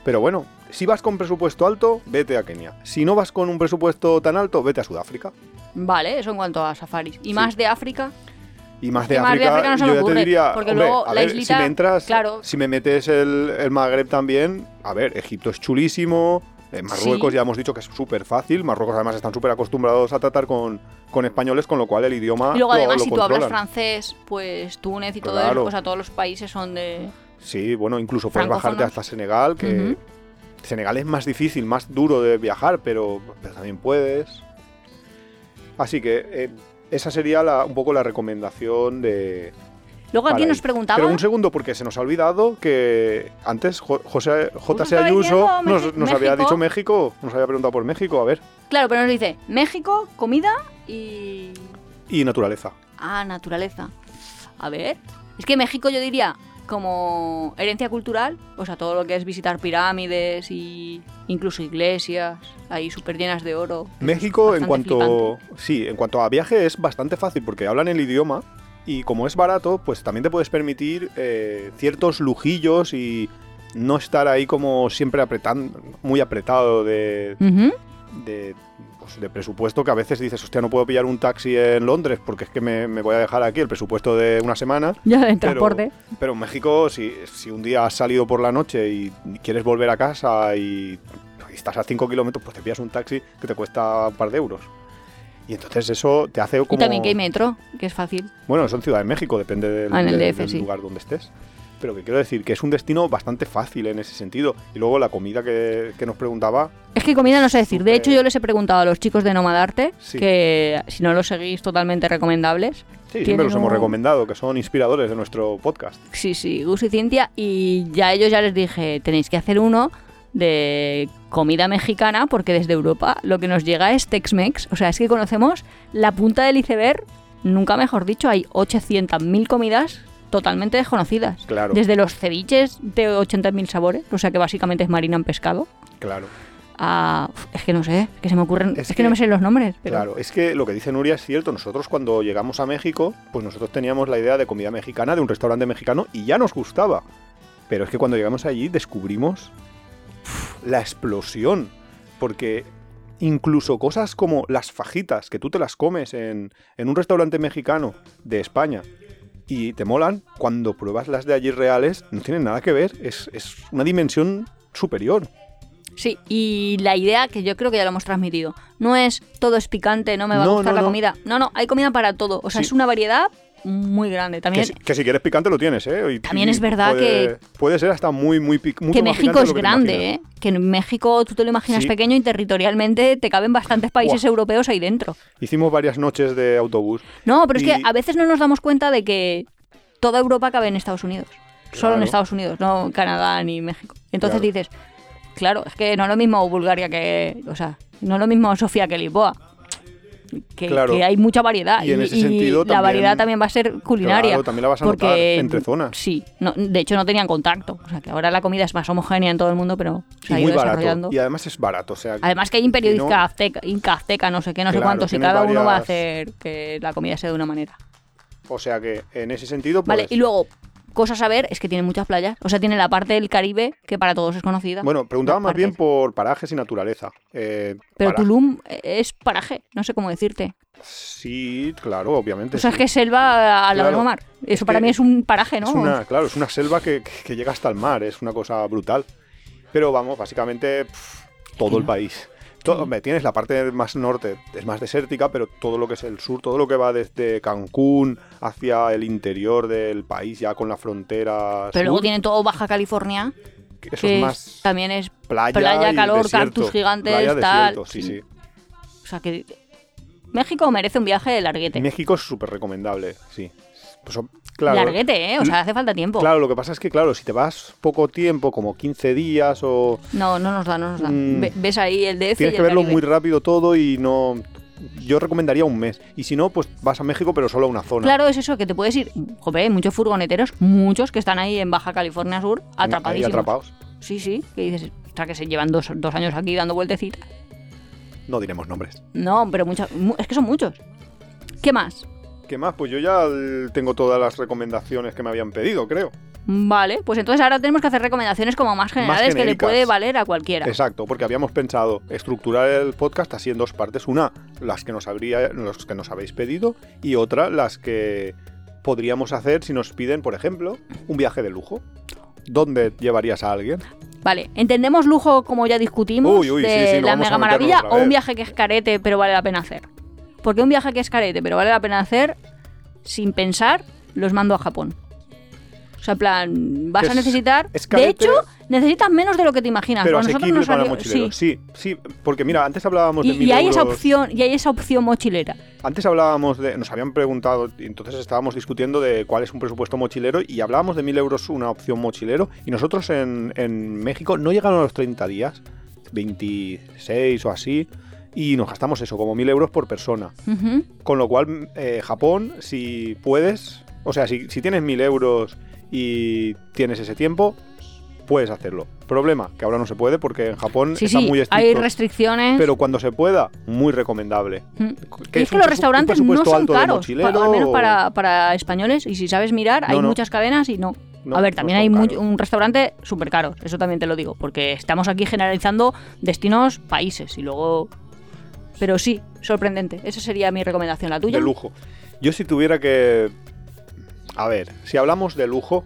Speaker 2: Pero bueno, si vas con presupuesto alto, vete a Kenia. Si no vas con un presupuesto tan alto, vete a Sudáfrica.
Speaker 1: Vale, eso en cuanto a safaris. ¿Y
Speaker 2: Sí.
Speaker 1: más de África?
Speaker 2: Y más de
Speaker 1: Y más de
Speaker 2: África,
Speaker 1: no se me
Speaker 2: yo ya te
Speaker 1: ocurre,
Speaker 2: diría,
Speaker 1: porque
Speaker 2: hombre,
Speaker 1: luego
Speaker 2: a
Speaker 1: la
Speaker 2: ver,
Speaker 1: islita-
Speaker 2: si me entras,
Speaker 1: claro.
Speaker 2: si me metes el, el Magreb también, a ver, Egipto es chulísimo, eh, Marruecos
Speaker 1: Sí.
Speaker 2: ya hemos dicho que es súper fácil, Marruecos además están súper acostumbrados a tratar con, con españoles, con lo cual el idioma
Speaker 1: Y luego
Speaker 2: lo-
Speaker 1: además
Speaker 2: lo
Speaker 1: si tú hablas francés, pues Túnez y todo
Speaker 2: Claro.
Speaker 1: eso, o sea, todos los países son de...
Speaker 2: Sí, bueno, incluso puedes bajarte hasta Senegal, que. Senegal es más difícil, más duro de viajar, pero, pero también puedes. Así que eh, esa sería la- un poco la recomendación de...
Speaker 1: Luego alguien nos preguntaba...
Speaker 2: Pero un segundo, porque se nos ha olvidado que antes Jo- José J.C. Ayuso nos, había dicho México, nos había preguntado por México, a ver,
Speaker 1: Claro, pero nos dice México, comida y...
Speaker 2: y naturaleza.
Speaker 1: Ah, naturaleza. A ver. Es que México yo diría como herencia cultural, o sea, todo lo que es visitar pirámides y incluso iglesias, ahí súper llenas de oro.
Speaker 2: México, en cuanto, sí, en cuanto a viaje es bastante fácil porque hablan el idioma y como es barato, pues también te puedes permitir eh, ciertos lujillos y no estar ahí como siempre apretando, muy apretado de, de, pues, de presupuesto que a veces dices, hostia, no puedo pillar un taxi en Londres porque es que me, me voy a dejar aquí el presupuesto de una semana. *laughs*
Speaker 1: Ya en
Speaker 2: Pero-
Speaker 1: transporte.
Speaker 2: Pero en México, si, si un día has salido por la noche y quieres volver a casa y, y estás a 5 kilómetros, pues te pillas un taxi que te cuesta un par de euros. Y entonces eso te hace como...
Speaker 1: Y también que hay metro, que es fácil.
Speaker 2: Bueno, eso en Ciudad de México, depende del,
Speaker 1: Ah, en el
Speaker 2: del-
Speaker 1: DF,
Speaker 2: del
Speaker 1: sí.
Speaker 2: lugar donde estés. Pero que quiero decir que es un destino bastante fácil en ese sentido. Y luego la comida que, que nos preguntaba,
Speaker 1: Es que comida no sé decir. De hecho, yo les he preguntado a los chicos de Nomadarte
Speaker 2: Sí.
Speaker 1: que si no los seguís totalmente recomendables.
Speaker 2: sí, siempre los hemos
Speaker 1: un-
Speaker 2: recomendado, que son inspiradores de nuestro podcast.
Speaker 1: Sí, sí, Gus y Cintia. Y ya ellos ya les dije, tenéis que hacer uno de comida mexicana porque desde Europa lo que nos llega es Tex-Mex. O sea, es que conocemos la punta del iceberg, nunca mejor dicho, hay 800.000 comidas totalmente desconocidas.
Speaker 2: Claro.
Speaker 1: Desde los ceviches de 80.000 sabores, o sea que básicamente es marina en pescado,
Speaker 2: Claro.
Speaker 1: a... Es que no sé, que se me ocurren...
Speaker 2: Es
Speaker 1: Es, que, no me sé los nombres. Pero...
Speaker 2: Claro, es que lo que dice Nuria es cierto. Nosotros cuando llegamos a México, pues nosotros teníamos la idea de comida mexicana, de un restaurante mexicano, y ya nos gustaba. Pero es que cuando llegamos allí descubrimos la explosión. Porque incluso cosas como las fajitas, que tú te las comes en, en un restaurante mexicano de España y te molan, cuando pruebas las de allí reales, no tienen nada que ver. Es, es una dimensión superior.
Speaker 1: Sí, y la idea que yo creo que ya lo hemos transmitido, no es todo es picante, no me va a gustar
Speaker 2: no,
Speaker 1: la
Speaker 2: no.
Speaker 1: comida. No, no, hay comida para todo. O sea,
Speaker 2: Sí.
Speaker 1: es una variedad muy grande.
Speaker 2: Que
Speaker 1: También
Speaker 2: si, que si quieres picante lo tienes, ¿eh? Y-
Speaker 1: También
Speaker 2: y
Speaker 1: es verdad
Speaker 2: puede, Puede ser hasta muy, muy pic- mucho
Speaker 1: que México
Speaker 2: picante
Speaker 1: es
Speaker 2: que
Speaker 1: grande. ¿eh? Que en México tú te lo imaginas
Speaker 2: Sí.
Speaker 1: pequeño y territorialmente te caben bastantes países europeos ahí dentro.
Speaker 2: Hicimos varias noches de autobús.
Speaker 1: No, pero es que a veces no nos damos cuenta de que toda Europa cabe en Estados Unidos. Solo en. Estados Unidos, no Canadá ni México. Entonces
Speaker 2: Claro.
Speaker 1: dices, claro, es que no es lo mismo Bulgaria que. O sea, no es lo mismo Sofía que Lisboa. Que,
Speaker 2: Claro.
Speaker 1: que hay mucha variedad.
Speaker 2: Y en ese sentido
Speaker 1: la
Speaker 2: también-
Speaker 1: variedad también va a ser culinaria.
Speaker 2: Claro, también la vas a
Speaker 1: porque,
Speaker 2: notar entre zonas.
Speaker 1: Sí, no, de hecho no tenían contacto. O sea, que ahora la comida es más homogénea en todo el mundo, pero se
Speaker 2: Y
Speaker 1: ha
Speaker 2: muy
Speaker 1: ido
Speaker 2: barato.
Speaker 1: desarrollando.
Speaker 2: Y además es barato. O sea,
Speaker 1: Además que hay imperio
Speaker 2: si no-
Speaker 1: Inca, azteca, Inca, azteca, no sé qué, no sé cuántos, y cada uno va a hacer que la comida sea de una manera.
Speaker 2: o sea que en ese sentido, pues,
Speaker 1: Vale, y luego, cosas a ver, es que tiene muchas playas. O sea, tiene la parte del Caribe, que para todos es conocida.
Speaker 2: Bueno, preguntaba más bien por parajes y naturaleza. Eh,
Speaker 1: Pero Tulum es paraje, no sé cómo decirte.
Speaker 2: Sí, claro, obviamente.
Speaker 1: O sea, es que es selva al lado
Speaker 2: Claro.
Speaker 1: del mar. Eso
Speaker 2: Es
Speaker 1: para mí es un paraje, ¿no?
Speaker 2: Es una, claro, es una selva que, que- llega hasta el mar, es una cosa brutal. Pero vamos, básicamente todo el país. Hombre, tienes la parte más norte, es más desértica, pero todo lo que es el sur, todo lo que va desde Cancún hacia el interior del país, ya con la frontera
Speaker 1: Pero luego
Speaker 2: sur,
Speaker 1: tiene todo Baja California,
Speaker 2: que eso
Speaker 1: que
Speaker 2: es
Speaker 1: es-
Speaker 2: más
Speaker 1: también es...
Speaker 2: playa,
Speaker 1: playa, calor,
Speaker 2: desierto.
Speaker 1: cactus gigantes,
Speaker 2: Playa,
Speaker 1: tal,
Speaker 2: desierto, sí.
Speaker 1: sí. O sea, que México merece un viaje de larguete.
Speaker 2: México es súper recomendable, sí. Pues, claro,
Speaker 1: Larguete, ¿eh? O sea, hace falta tiempo.
Speaker 2: Claro, lo que pasa es que, claro, si te vas poco tiempo, como 15 días o...
Speaker 1: No, no nos da, no nos da.
Speaker 2: Mm.
Speaker 1: Ve- Ves ahí el DF y
Speaker 2: Tienes
Speaker 1: el
Speaker 2: que verlo
Speaker 1: Caribe.
Speaker 2: muy rápido todo y no... Yo recomendaría un mes. Y si no, pues vas a México, pero solo a una zona.
Speaker 1: Claro, es eso, que te puedes ir. Joder, hay muchos furgoneteros, muchos que están ahí en Baja California Sur,
Speaker 2: Ahí
Speaker 1: atrapadísimos.
Speaker 2: atrapados.
Speaker 1: Sí, sí, que dices, ostras, que se llevan dos, dos años aquí dando vueltecitas.
Speaker 2: No diremos nombres.
Speaker 1: No, pero muchos, mu- es que son muchos. ¿Qué más?
Speaker 2: ¿Qué más? Pues yo ya tengo todas las recomendaciones que me habían pedido, creo.
Speaker 1: Vale, pues entonces ahora tenemos que hacer recomendaciones como más generales que le puede valer a cualquiera.
Speaker 2: Exacto, porque habíamos pensado estructurar el podcast así en dos partes. Una, las que nos habría, los que nos habéis pedido, y otra, las que podríamos hacer si nos piden, por ejemplo, un viaje de lujo. ¿Dónde llevarías a alguien?
Speaker 1: Vale, ¿entendemos lujo como ya discutimos
Speaker 2: Uy, uy,
Speaker 1: de
Speaker 2: sí, sí, no
Speaker 1: la mega maravilla o un viaje que es carete pero vale la pena hacer? Porque un viaje que es carete pero vale la pena hacer, sin pensar, los mando a Japón. O sea, en plan, vas a
Speaker 2: es-
Speaker 1: necesitar...
Speaker 2: es
Speaker 1: de hecho, necesitas menos de lo que te imaginas.
Speaker 2: Pero
Speaker 1: nosotros nos
Speaker 2: para
Speaker 1: sí.
Speaker 2: Sí, sí, porque mira, antes hablábamos de
Speaker 1: Y,
Speaker 2: mil
Speaker 1: y hay esa
Speaker 2: euros.
Speaker 1: opción, y hay esa opción mochilera.
Speaker 2: Antes hablábamos de. Nos habían preguntado, y entonces estábamos discutiendo de cuál es un presupuesto mochilero, y hablábamos de mil euros una opción mochilero, y nosotros en, en México no llegaron a los 30 días, 26 o así, y nos gastamos eso, como mil euros por persona. Con lo cual, eh, Japón, si puedes, o sea, si, si tienes mil euros y tienes ese tiempo, puedes hacerlo. Problema, que ahora no se puede porque en Japón
Speaker 1: Sí,
Speaker 2: está
Speaker 1: sí,
Speaker 2: muy
Speaker 1: hay
Speaker 2: estricto.
Speaker 1: restricciones.
Speaker 2: Pero cuando se pueda, muy recomendable.
Speaker 1: Mm.
Speaker 2: ¿Qué
Speaker 1: Y
Speaker 2: es
Speaker 1: es que
Speaker 2: un
Speaker 1: los restaurantes
Speaker 2: un
Speaker 1: no son caros, para- al menos para, para españoles. Y si sabes mirar, hay
Speaker 2: No,
Speaker 1: muchas cadenas y no.
Speaker 2: No,
Speaker 1: a ver, también hay un restaurante súper caro, eso también te lo digo, porque estamos aquí generalizando destinos, países y luego... Pero sí, sorprendente. Esa sería mi recomendación. ¿La tuya?
Speaker 2: de lujo. Yo si tuviera que... A ver, si hablamos de lujo,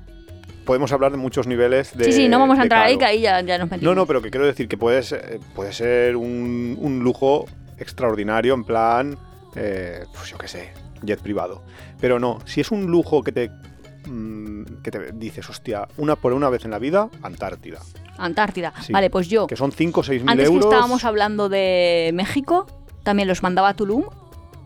Speaker 2: podemos hablar de muchos niveles de
Speaker 1: sí, sí, no vamos a entrar ahí, que ahí ya, ya nos metimos.
Speaker 2: No, no, pero que quiero decir que puedes, eh, puede ser un, un lujo extraordinario en plan, eh, pues yo qué sé, jet privado. Pero no, si es un lujo que te, mm, que te dices, hostia, una por una vez en la vida, Antártida.
Speaker 1: Antártida.
Speaker 2: Sí.
Speaker 1: Vale, pues yo,
Speaker 2: Que son 5 o 6 mil
Speaker 1: antes
Speaker 2: euros.
Speaker 1: que estábamos hablando de México, también los mandaba a Tulum,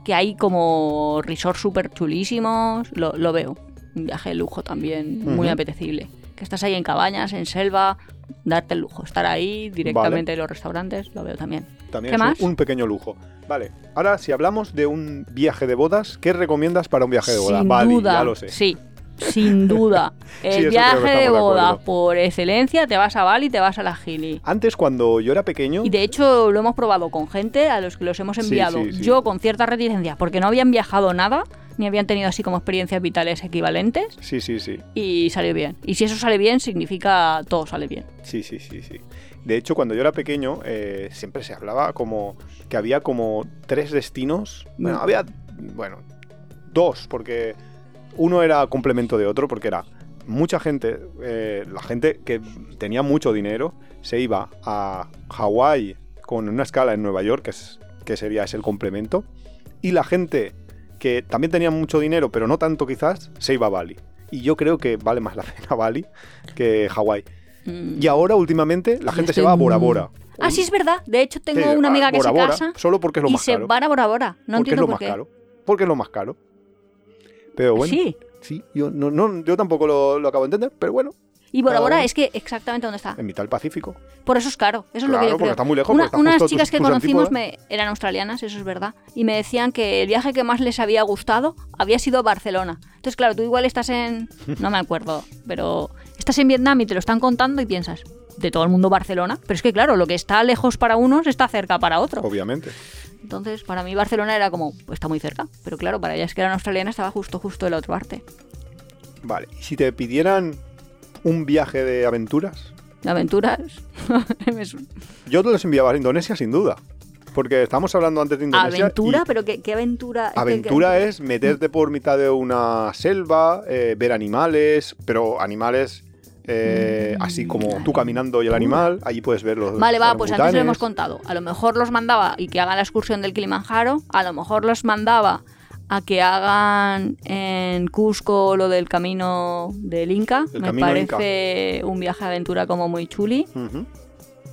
Speaker 1: que hay como resorts súper chulísimos, lo, lo veo. Un viaje de lujo también, muy apetecible. Que estás ahí en cabañas, en selva, darte el lujo. Estar ahí directamente en los restaurantes, lo veo también.
Speaker 2: También
Speaker 1: ¿Qué
Speaker 2: es
Speaker 1: más?
Speaker 2: un pequeño lujo. Vale, ahora si hablamos de un viaje de bodas, ¿qué recomiendas para un viaje de boda?
Speaker 1: Sin
Speaker 2: Bali,
Speaker 1: duda,
Speaker 2: ya lo sé.
Speaker 1: sí, sin duda. *laughs* El viaje de boda por excelencia, te vas a Bali y te vas a la Gili.
Speaker 2: Antes, cuando yo era pequeño,
Speaker 1: Y de hecho lo hemos probado con gente a los que los hemos enviado.
Speaker 2: sí, sí.
Speaker 1: Yo con cierta reticencia, porque no habían viajado nada, ni habían tenido así como experiencias vitales equivalentes,
Speaker 2: sí, sí, sí.
Speaker 1: y salió bien. Y si eso sale bien, significa todo sale bien.
Speaker 2: Sí, sí, sí, sí. De hecho, cuando yo era pequeño, eh, siempre se hablaba como que había como tres destinos. Bueno,
Speaker 1: Mm.
Speaker 2: había, bueno, dos, porque uno era complemento de otro, porque era mucha gente, eh, la gente que tenía mucho dinero, se iba a Hawái con una escala en Nueva York, que, es, que sería es el complemento, y la gente que también tenía mucho dinero, pero no tanto quizás, se iba a Bali. Y yo creo que vale más la *laughs* pena Bali que Hawái.
Speaker 1: Mm.
Speaker 2: Y ahora, últimamente, la gente se va a Bora Bora.
Speaker 1: Ah, sí, es verdad. De hecho, tengo
Speaker 2: Sí,
Speaker 1: una amiga que
Speaker 2: Bora
Speaker 1: se
Speaker 2: Bora,
Speaker 1: casa
Speaker 2: Solo porque es lo
Speaker 1: y
Speaker 2: más
Speaker 1: se
Speaker 2: caro.
Speaker 1: van a Bora Bora. No
Speaker 2: porque es
Speaker 1: entiendo
Speaker 2: lo
Speaker 1: por
Speaker 2: más
Speaker 1: qué.
Speaker 2: caro. Porque es lo más caro. Pero bueno, sí,
Speaker 1: Sí.
Speaker 2: yo, no, no, yo tampoco lo, lo acabo de entender, pero bueno,
Speaker 1: Y Bora
Speaker 2: uno.
Speaker 1: es que exactamente dónde está.
Speaker 2: en mitad del Pacífico.
Speaker 1: Por eso es caro. Eso es lo que
Speaker 2: Claro,
Speaker 1: yo
Speaker 2: porque
Speaker 1: creo.
Speaker 2: está muy lejos,
Speaker 1: Una-
Speaker 2: porque está
Speaker 1: unas chicas
Speaker 2: tus-
Speaker 1: que
Speaker 2: tus
Speaker 1: conocimos me, eran australianas, eso es verdad, y me decían que el viaje que más les había gustado había sido Barcelona. Entonces, claro, tú igual estás en... No me acuerdo, pero estás en Vietnam y te lo están contando y piensas, de todo el mundo Barcelona. Pero es que, claro, lo que está lejos para unos está cerca para otros.
Speaker 2: Obviamente.
Speaker 1: Entonces, para mí Barcelona era como, pues está muy cerca. Pero claro, para ellas que eran australianas estaba justo, justo el otro arte.
Speaker 2: Vale. Y si te pidieran un viaje de aventuras,
Speaker 1: De aventuras. *laughs*
Speaker 2: Yo te los enviaba a Indonesia sin duda. Porque estamos hablando antes de Indonesia.
Speaker 1: ¿Aventura?
Speaker 2: y
Speaker 1: ¿Pero qué, qué aventura?
Speaker 2: Aventura es meterte por mitad de una selva, eh, ver animales, pero animales eh, así como tú caminando y el animal, allí puedes ver los
Speaker 1: Vale, va, pues antes lo hemos contado. A lo mejor los mandaba y que hagan la excursión del Kilimanjaro. A lo mejor los mandaba a que hagan en Cusco lo del camino del Inca.
Speaker 2: El
Speaker 1: Me parece un viaje de aventura como muy chuli.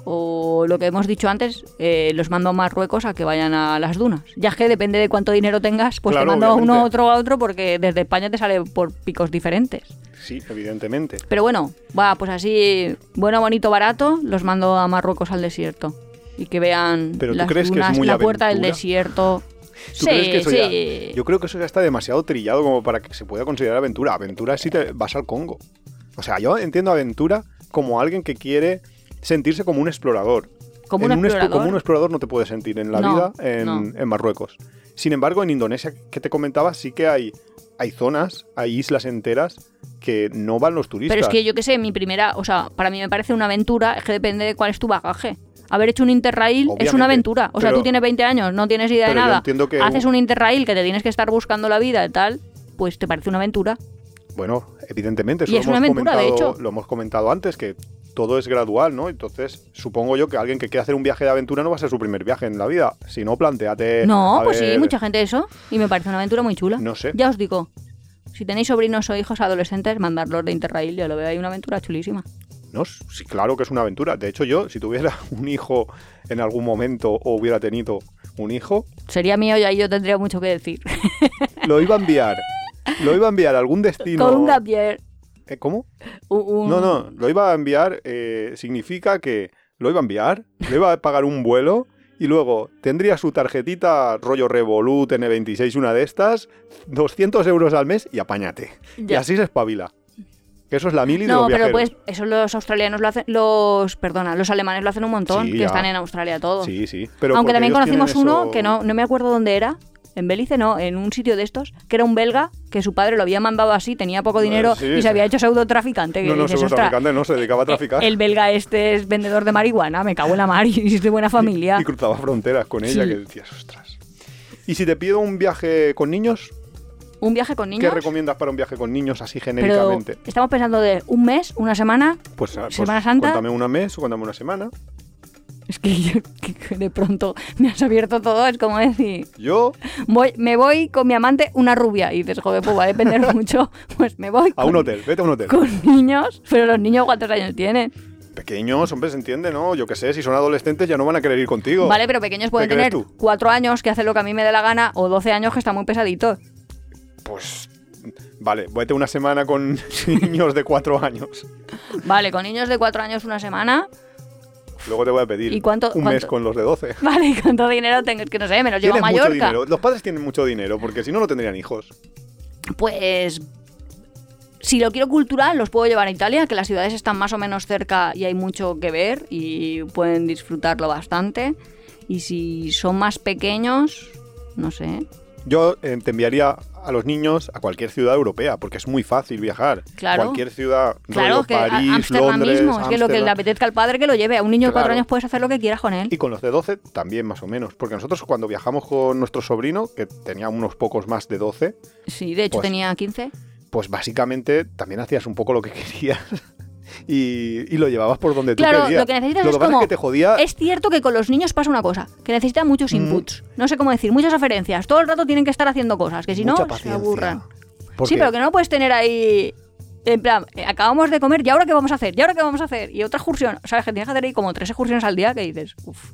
Speaker 1: O lo que hemos dicho antes, eh, los mando a Marruecos a que vayan a las dunas. Ya es que depende de cuánto dinero tengas, pues
Speaker 2: Claro,
Speaker 1: te mando a uno, otro, a otro, porque desde España te sale por picos diferentes.
Speaker 2: Sí, evidentemente.
Speaker 1: Pero bueno, va, pues así, bueno, bonito, barato, los mando a Marruecos al desierto. Y que vean
Speaker 2: Pero ¿tú
Speaker 1: las
Speaker 2: crees que es
Speaker 1: dunas,
Speaker 2: muy
Speaker 1: la puerta del desierto.
Speaker 2: ¿Tú
Speaker 1: sí,
Speaker 2: crees que eso ya-
Speaker 1: sí.
Speaker 2: Yo creo que eso ya está demasiado trillado como para que se pueda considerar aventura. Aventura es si te vas al Congo. O sea, yo entiendo aventura como alguien que quiere sentirse como un explorador.
Speaker 1: Como un explorador.
Speaker 2: como un explorador no te puedes sentir en la
Speaker 1: No,
Speaker 2: vida en,
Speaker 1: no.
Speaker 2: en Marruecos. Sin embargo, en Indonesia, que te comentaba, sí que hay, hay zonas, hay islas enteras que no van los turistas.
Speaker 1: Pero es que yo qué sé, mi primera, o sea, para mí me parece una aventura, es que depende de cuál es tu bagaje. Haber hecho un interrail es una aventura. O sea,
Speaker 2: pero-
Speaker 1: tú tienes 20 años, no tienes idea de nada.
Speaker 2: que
Speaker 1: Haces
Speaker 2: un-
Speaker 1: interrail que te tienes que estar buscando la vida y tal, pues te parece una aventura.
Speaker 2: Bueno, evidentemente, eso
Speaker 1: Y
Speaker 2: lo
Speaker 1: es una
Speaker 2: hemos
Speaker 1: aventura, de
Speaker 2: comentado-
Speaker 1: hecho.
Speaker 2: Lo hemos comentado antes, que todo es gradual, ¿no? Entonces, supongo yo que alguien que quiera hacer un viaje de aventura no va a ser su primer viaje en la vida. Si no, planteate.
Speaker 1: No, pues sí, mucha gente eso. Y me parece una aventura muy chula.
Speaker 2: No sé.
Speaker 1: Ya os digo, si tenéis sobrinos o hijos adolescentes, mandadlos de interrail, yo lo veo ahí una aventura chulísima.
Speaker 2: No, sí, claro que es una aventura. De hecho, yo, si tuviera *laughs* un hijo en algún momento o hubiera tenido un hijo,
Speaker 1: Sería mío y ahí yo tendría mucho que decir.
Speaker 2: lo iba a enviar. Lo iba a enviar a algún *laughs* destino.
Speaker 1: Con un gapier.
Speaker 2: ¿Eh, ¿Cómo? No, no, lo iba a enviar eh, significa que lo iba a enviar, le iba a pagar un vuelo y luego tendría su tarjetita rollo Revolut N26, una de estas, 200 euros al mes y apáñate. Y
Speaker 1: Ya.
Speaker 2: así se espabila. Que eso es la mili de
Speaker 1: No,
Speaker 2: los
Speaker 1: pero
Speaker 2: viajeros.
Speaker 1: pues eso los australianos lo hacen, los, perdona, los alemanes lo hacen un montón,
Speaker 2: Sí,
Speaker 1: que
Speaker 2: ya.
Speaker 1: están en Australia todos.
Speaker 2: Sí, sí. Pero
Speaker 1: Aunque también conocimos uno
Speaker 2: eso-
Speaker 1: que no, no me acuerdo dónde era, en Belice no, en un sitio de estos, que era un belga, que su padre lo había mandado así, tenía poco dinero
Speaker 2: sí,
Speaker 1: y se
Speaker 2: sí.
Speaker 1: había hecho pseudotraficante. que
Speaker 2: No, no,
Speaker 1: "Ostras,
Speaker 2: traficante, no, se dedicaba a traficar.
Speaker 1: el belga este es vendedor de marihuana, me cago en la mar *laughs* y es de buena familia.
Speaker 2: Y cruzaba fronteras con ella,
Speaker 1: Sí.
Speaker 2: que decías, ostras. Y si te pido un viaje con niños,
Speaker 1: Un viaje con
Speaker 2: ¿qué
Speaker 1: niños,
Speaker 2: recomiendas para un viaje con niños así
Speaker 1: pero
Speaker 2: genéricamente?
Speaker 1: estamos pensando de un mes, una semana,
Speaker 2: Pues, ah, pues
Speaker 1: Semana Santa.
Speaker 2: cuéntame un mes o cuéntame una semana.
Speaker 1: Es que, yo- *laughs* que de pronto me has abierto todo, es como decir...
Speaker 2: Yo
Speaker 1: Voy, me voy con mi amante, una rubia. Y dices, joder, pues va a depender *laughs* mucho. Pues me voy
Speaker 2: a
Speaker 1: con,
Speaker 2: un hotel, vete a un hotel.
Speaker 1: con niños. Pero los niños, ¿cuántos años tienen?
Speaker 2: Pequeños, hombre, se entiende, ¿no? Yo qué sé, si son adolescentes ya no van a querer ir contigo.
Speaker 1: Vale, pero pequeños pueden tener
Speaker 2: tú?
Speaker 1: cuatro años que hacen lo que a mí me dé la gana o 12 años que está muy pesadito.
Speaker 2: Pues, vale, vete una semana con *laughs* niños de cuatro años.
Speaker 1: Vale, con niños de cuatro años una semana.
Speaker 2: Luego te voy a pedir
Speaker 1: ¿Y cuánto-
Speaker 2: un
Speaker 1: cuánto?
Speaker 2: mes con los de 12. *laughs*
Speaker 1: Vale, ¿y cuánto dinero tengo? Es que no sé, me los llevo a
Speaker 2: mucho
Speaker 1: Mallorca.
Speaker 2: dinero. Los padres tienen mucho dinero porque si no, no tendrían hijos.
Speaker 1: Pues. Si lo quiero cultural, los puedo llevar a Italia, que las ciudades están más o menos cerca y hay mucho que ver y pueden disfrutarlo bastante. Y si son más pequeños, no sé.
Speaker 2: Yo eh, te enviaría a los niños a cualquier ciudad europea porque es muy fácil viajar.
Speaker 1: Claro.
Speaker 2: Cualquier ciudad,
Speaker 1: Claro,
Speaker 2: rollo
Speaker 1: que a-
Speaker 2: París,
Speaker 1: Ámsterdam
Speaker 2: Londres,
Speaker 1: mismo, es que lo que le apetezca al padre que lo lleve. A un niño de cuatro años puedes hacer lo que quieras con él.
Speaker 2: Y con los de 12 también más o menos, porque nosotros cuando viajamos con nuestro sobrino, que tenía unos pocos más de 12,
Speaker 1: Sí, de hecho
Speaker 2: Pues-
Speaker 1: tenía 15.
Speaker 2: pues básicamente también hacías un poco lo que *laughs* querías y, y lo llevabas por donde
Speaker 1: Claro,
Speaker 2: tú querías.
Speaker 1: lo que necesitas
Speaker 2: Lo
Speaker 1: es
Speaker 2: que
Speaker 1: como-
Speaker 2: es que te jodía...
Speaker 1: Es cierto que con los niños pasa una cosa, que necesitan muchos
Speaker 2: Mm.
Speaker 1: inputs. No sé cómo decir, muchas aferencias. Todo el rato tienen que estar haciendo cosas, que si no, se aburran. Sí, pero que no puedes tener ahí. En plan, eh, acabamos de comer, ¿y ahora qué vamos a hacer? ¿Y ahora qué vamos a hacer? Y otra excursión. ¿Sabes? Que tienes que hacer ahí como tres excursiones al día que dices, uff,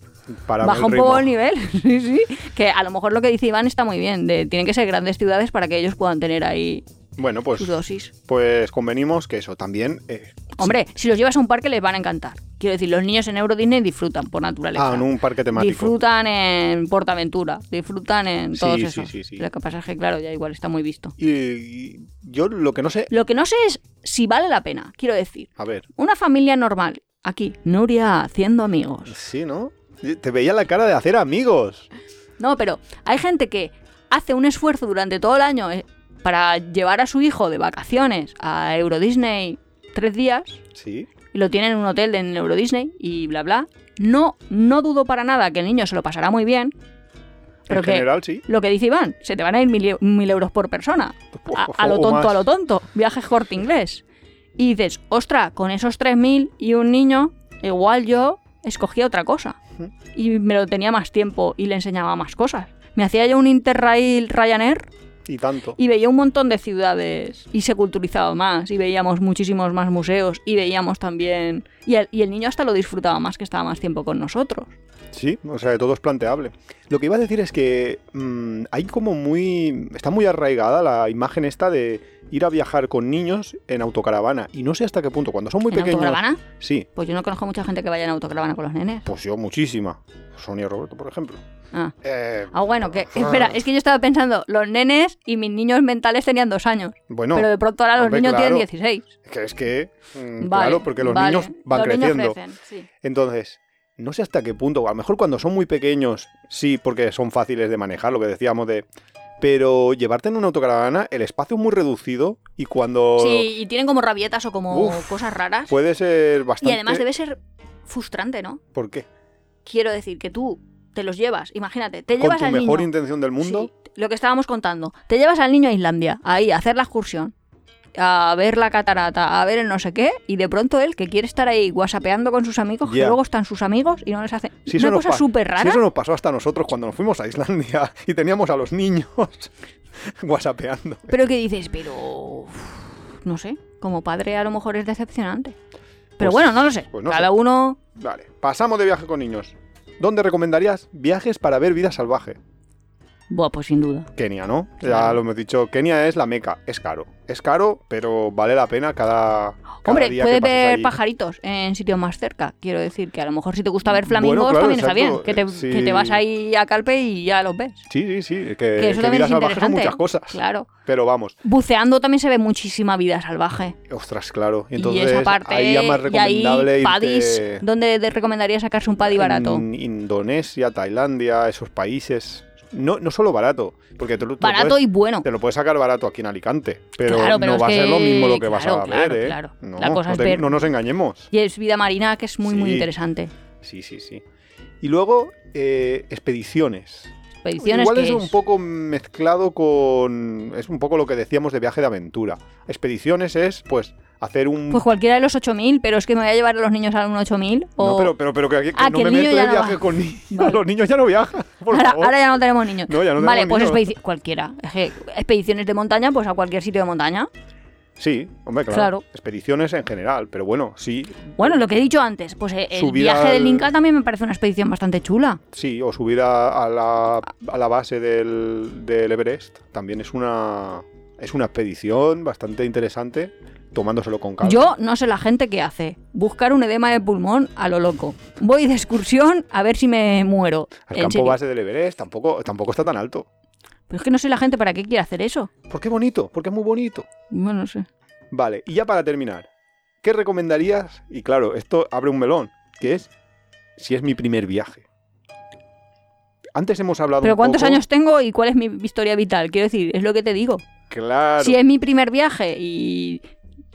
Speaker 1: baja
Speaker 2: el
Speaker 1: un
Speaker 2: ritmo.
Speaker 1: poco el nivel. *laughs* sí, sí. Que a lo mejor lo que dice Iván está muy bien. De, tienen que ser grandes ciudades para que ellos puedan tener ahí
Speaker 2: Bueno, pues,
Speaker 1: sus dosis.
Speaker 2: pues convenimos que eso también... eh,
Speaker 1: Hombre, si los llevas a un parque les van a encantar. Quiero decir, los niños en Euro Disney disfrutan por naturaleza.
Speaker 2: Ah, en un parque temático.
Speaker 1: Disfrutan en Portaventura, disfrutan en
Speaker 2: Sí,
Speaker 1: todos
Speaker 2: sí,
Speaker 1: esos.
Speaker 2: sí, sí.
Speaker 1: Lo que pasa es que, claro, ya igual está muy visto.
Speaker 2: Y, y yo lo que no sé...
Speaker 1: Lo que no sé es si vale la pena. Quiero decir,
Speaker 2: A ver,
Speaker 1: una familia normal, aquí, Nuria haciendo amigos.
Speaker 2: sí, ¿no? Te veía la cara de hacer amigos.
Speaker 1: No, pero hay gente que hace un esfuerzo durante todo el año eh, para llevar a su hijo de vacaciones a Euro Disney tres días
Speaker 2: Sí.
Speaker 1: y lo tiene en un hotel en Euro Disney y bla bla. No, no dudo para nada que el niño se lo pasará muy bien. Pero
Speaker 2: en
Speaker 1: que
Speaker 2: general, sí.
Speaker 1: lo que dice Iván, se te van a ir mil, mil euros por persona. A, a lo tonto, a lo tonto. Viaje corte inglés. Y dices, ostra, con esos 3.000 y un niño, igual yo escogía otra cosa. Y me lo tenía más tiempo y le enseñaba más cosas. Me hacía yo un Interrail Ryanair
Speaker 2: Y
Speaker 1: veía un montón de ciudades y se culturizaba más y veíamos muchísimos más museos y veíamos también... Y el, y el niño hasta lo disfrutaba más que estaba más tiempo con nosotros.
Speaker 2: Sí, o sea, todo es planteable. Lo que iba a decir es que mm, hay como muy... Está muy arraigada la imagen esta de ir a viajar con niños en autocaravana. Y no sé hasta qué punto, cuando son muy
Speaker 1: ¿En
Speaker 2: pequeños...
Speaker 1: autocaravana?
Speaker 2: Sí,
Speaker 1: Pues yo no conozco mucha gente que vaya en autocaravana con los nenes.
Speaker 2: pues yo muchísima. Sonia Roberto, por ejemplo.
Speaker 1: Ah.
Speaker 2: Eh,
Speaker 1: Ah, bueno, que espera, es que yo estaba pensando, los nenes y mis niños mentales tenían dos años,
Speaker 2: bueno,
Speaker 1: pero de pronto ahora los
Speaker 2: hombre,
Speaker 1: niños
Speaker 2: claro.
Speaker 1: tienen 16.
Speaker 2: que es que... mm,
Speaker 1: Vale,
Speaker 2: claro, porque los
Speaker 1: vale.
Speaker 2: niños van
Speaker 1: Los niños
Speaker 2: creciendo.
Speaker 1: crecen, sí.
Speaker 2: Entonces, no sé hasta qué punto, a lo mejor cuando son muy pequeños, sí, porque son fáciles de manejar, lo que decíamos de... Pero llevarte en una autocaravana, el espacio es muy reducido y cuando...
Speaker 1: Sí, y tienen como rabietas o como
Speaker 2: Uf,
Speaker 1: cosas raras.
Speaker 2: Puede ser
Speaker 1: Y
Speaker 2: bastante...
Speaker 1: además debe ser frustrante, ¿no?
Speaker 2: ¿Por qué?
Speaker 1: Quiero decir que tú te los llevas, imagínate, te
Speaker 2: Con
Speaker 1: llevas
Speaker 2: tu
Speaker 1: al
Speaker 2: mejor
Speaker 1: niño.
Speaker 2: intención del mundo,
Speaker 1: Sí, lo que estábamos contando. Te llevas al niño a Islandia, ahí, a hacer la excursión, a ver la catarata, a ver el no sé qué, y de pronto él, que quiere estar ahí whatsappeando con sus amigos, que
Speaker 2: Ya.
Speaker 1: luego están sus amigos y no les hacen.
Speaker 2: Si
Speaker 1: Una cosa súper
Speaker 2: Si
Speaker 1: rara.
Speaker 2: eso nos pasó hasta nosotros cuando nos fuimos a Islandia *laughs* y teníamos a los niños *laughs* whatsappeando.
Speaker 1: Pero que dices, pero. No sé, como padre a lo mejor es decepcionante. Pero
Speaker 2: Pues-
Speaker 1: bueno, no lo sé.
Speaker 2: pues no
Speaker 1: Cada
Speaker 2: sé.
Speaker 1: uno.
Speaker 2: Vale, pasamos de viaje con niños. ¿Dónde recomendarías viajes para ver vida salvaje?
Speaker 1: Buah, pues sin duda.
Speaker 2: Kenia, ¿no? Ya lo hemos dicho, Kenia es la meca, es caro. Es caro, pero vale la pena cada, cada
Speaker 1: Hombre,
Speaker 2: día
Speaker 1: puedes
Speaker 2: que
Speaker 1: ver
Speaker 2: allí.
Speaker 1: pajaritos en sitios más cerca. Quiero decir que a lo mejor si te gusta ver
Speaker 2: Bueno,
Speaker 1: flamingos
Speaker 2: claro,
Speaker 1: también está bien. Que te,
Speaker 2: Sí.
Speaker 1: que te vas ahí a Calpe y ya los ves.
Speaker 2: Sí, sí, sí, que,
Speaker 1: Que eso
Speaker 2: que
Speaker 1: también
Speaker 2: vida
Speaker 1: es
Speaker 2: salvaje son
Speaker 1: interesante.
Speaker 2: muchas cosas.
Speaker 1: Claro.
Speaker 2: Pero vamos,
Speaker 1: Buceando también se ve muchísima vida salvaje.
Speaker 2: ostras, claro.
Speaker 1: Y,
Speaker 2: Entonces,
Speaker 1: esa parte.
Speaker 2: ahí ya más
Speaker 1: y ahí
Speaker 2: recomendable irte
Speaker 1: padis. ¿Dónde te recomendaría sacarse un paddy barato?
Speaker 2: En Indonesia, Tailandia, esos países. No, no solo barato, porque te lo, te lo
Speaker 1: Barato
Speaker 2: puedes,
Speaker 1: y bueno.
Speaker 2: te lo puedes sacar barato aquí en Alicante, pero,
Speaker 1: Claro, pero
Speaker 2: no va a ser lo mismo lo que vas a
Speaker 1: claro,
Speaker 2: ver, ¿eh?
Speaker 1: claro.
Speaker 2: No,
Speaker 1: La cosa
Speaker 2: no
Speaker 1: es
Speaker 2: te-
Speaker 1: ver-
Speaker 2: no nos engañemos.
Speaker 1: Y es vida marina que es muy, muy interesante.
Speaker 2: Sí, sí, sí. Y luego, eh, expediciones.
Speaker 1: Expediciones
Speaker 2: Igual es un poco mezclado con... Es un poco lo que decíamos de viaje de aventura. Expediciones es, pues, hacer un...
Speaker 1: Pues cualquiera de los 8000, pero es que me voy a llevar a los niños a un 8000. O...
Speaker 2: No, pero, pero, pero que, aquí- que
Speaker 1: Ah,
Speaker 2: no
Speaker 1: que
Speaker 2: me
Speaker 1: el niño
Speaker 2: mezcles
Speaker 1: ya no
Speaker 2: viaje
Speaker 1: va.
Speaker 2: con niños. *laughs*
Speaker 1: Vale.
Speaker 2: Los niños ya no viajan, *laughs* por
Speaker 1: ahora,
Speaker 2: favor.
Speaker 1: ahora ya no tenemos niños.
Speaker 2: No, ya no
Speaker 1: vale,
Speaker 2: tenemos
Speaker 1: pues
Speaker 2: niños.
Speaker 1: cualquiera. Expediciones de montaña, pues a cualquier sitio de montaña.
Speaker 2: Sí, hombre, claro.
Speaker 1: Claro.
Speaker 2: Expediciones en general, pero bueno, sí,
Speaker 1: Bueno, lo que he dicho antes, pues eh, el
Speaker 2: Subir
Speaker 1: viaje del Inca también me parece una expedición bastante chula.
Speaker 2: sí, o subir a, a la, a la base del, del Everest también es una, es una expedición bastante interesante, tomándoselo con calma.
Speaker 1: Yo no sé la gente que hace. Buscar un edema de pulmón a lo loco. Voy de excursión a ver si me muero.
Speaker 2: El campo
Speaker 1: serio.
Speaker 2: base del Everest tampoco, tampoco está tan alto.
Speaker 1: Pero es que no sé la gente para qué quiere hacer eso.
Speaker 2: ¿Por qué bonito? Porque es muy bonito.
Speaker 1: Bueno, no sé.
Speaker 2: Vale, y ya para terminar, ¿qué recomendarías? Y claro, esto abre un melón, que es si es mi primer viaje. Antes hemos hablado
Speaker 1: Pero
Speaker 2: un
Speaker 1: ¿cuántos
Speaker 2: poco-
Speaker 1: años tengo y cuál es mi historia vital? Quiero decir, es lo que te digo.
Speaker 2: Claro.
Speaker 1: Si es mi primer viaje y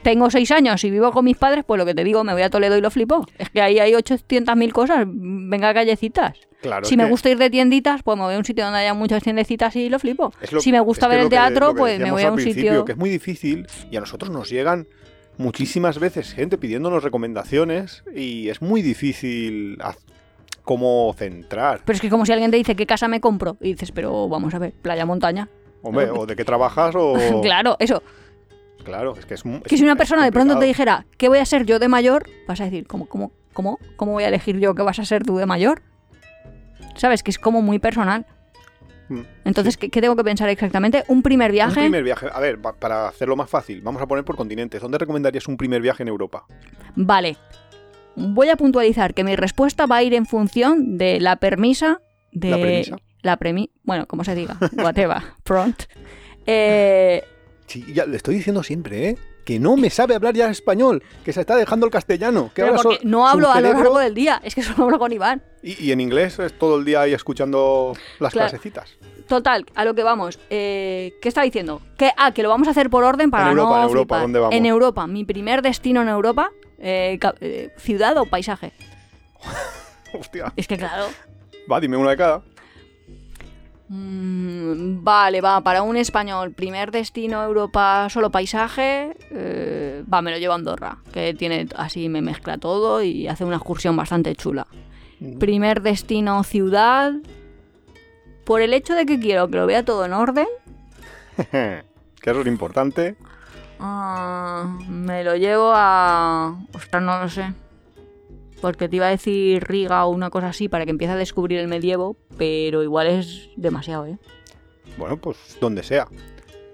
Speaker 1: tengo seis años y vivo con mis padres, pues lo que te digo, me voy a Toledo y lo flipo. Es que ahí hay 800.000 cosas. Venga, callecitas.
Speaker 2: claro,
Speaker 1: si me
Speaker 2: que
Speaker 1: gusta ir de tienditas, pues me voy a un sitio donde haya muchas tiendecitas y lo flipo.
Speaker 2: lo-
Speaker 1: si me gusta ver el teatro,
Speaker 2: que
Speaker 1: pues me voy a un sitio.
Speaker 2: Que es muy difícil y a nosotros nos llegan muchísimas veces gente pidiéndonos recomendaciones y es muy difícil cómo centrar.
Speaker 1: Pero es que como si alguien te dice qué casa me compro y dices, pero vamos a ver, playa, montaña.
Speaker 2: Hombre, o de qué trabajas o... *laughs*
Speaker 1: claro, eso.
Speaker 2: Claro, es que es
Speaker 1: Que
Speaker 2: es-
Speaker 1: si una persona de pronto te dijera, ¿qué voy a ser yo de mayor? Vas a decir, ¿cómo, cómo, cómo, cómo voy a elegir yo qué vas a ser tú de mayor? ¿Sabes? Que es como muy personal.
Speaker 2: Mm,
Speaker 1: Entonces, ¿qué, qué tengo que pensar exactamente? Un primer viaje.
Speaker 2: Un primer viaje. A ver, pa- para hacerlo más fácil, vamos a poner por continentes. ¿Dónde recomendarías un primer viaje en Europa?
Speaker 1: Vale. Voy a puntualizar que mi respuesta va a ir en función de la permisa de...
Speaker 2: ¿La premisa?
Speaker 1: La premi... Bueno, como se diga. *laughs* Whatever. Prompt. Eh,
Speaker 2: Sí, ya le estoy diciendo siempre, ¿eh? Que no me sabe hablar ya español, que se está dejando el castellano. Que
Speaker 1: pero
Speaker 2: ahora
Speaker 1: porque
Speaker 2: so-
Speaker 1: no hablo a lo largo del día. Es que solo hablo con Iván.
Speaker 2: Y, y en inglés es todo el día ahí escuchando las
Speaker 1: Claro.
Speaker 2: clasecitas.
Speaker 1: Total, a lo que vamos. Eh, ¿Qué estaba diciendo? Que, ah, que lo vamos a hacer por orden para
Speaker 2: En Europa,
Speaker 1: no
Speaker 2: en Europa,
Speaker 1: flipar.
Speaker 2: ¿dónde vamos?
Speaker 1: En Europa. Mi primer destino en Europa, eh, eh, ciudad o paisaje. *laughs*
Speaker 2: Hostia.
Speaker 1: Es que claro.
Speaker 2: Va, dime una de cada.
Speaker 1: Mm, vale, va, para un español, primer destino Europa, solo paisaje. eh, va, me lo llevo a Andorra, que tiene así, me mezcla todo y hace una excursión bastante chula. Primer destino ciudad. Por el hecho de que quiero que lo vea todo en orden, *laughs*
Speaker 2: que eso es importante.
Speaker 1: Ah, me lo llevo a. Ostras, no lo sé. Porque te iba a decir Riga o una cosa así para que empiece a descubrir el medievo, pero igual es demasiado, ¿eh?
Speaker 2: Bueno, pues donde sea.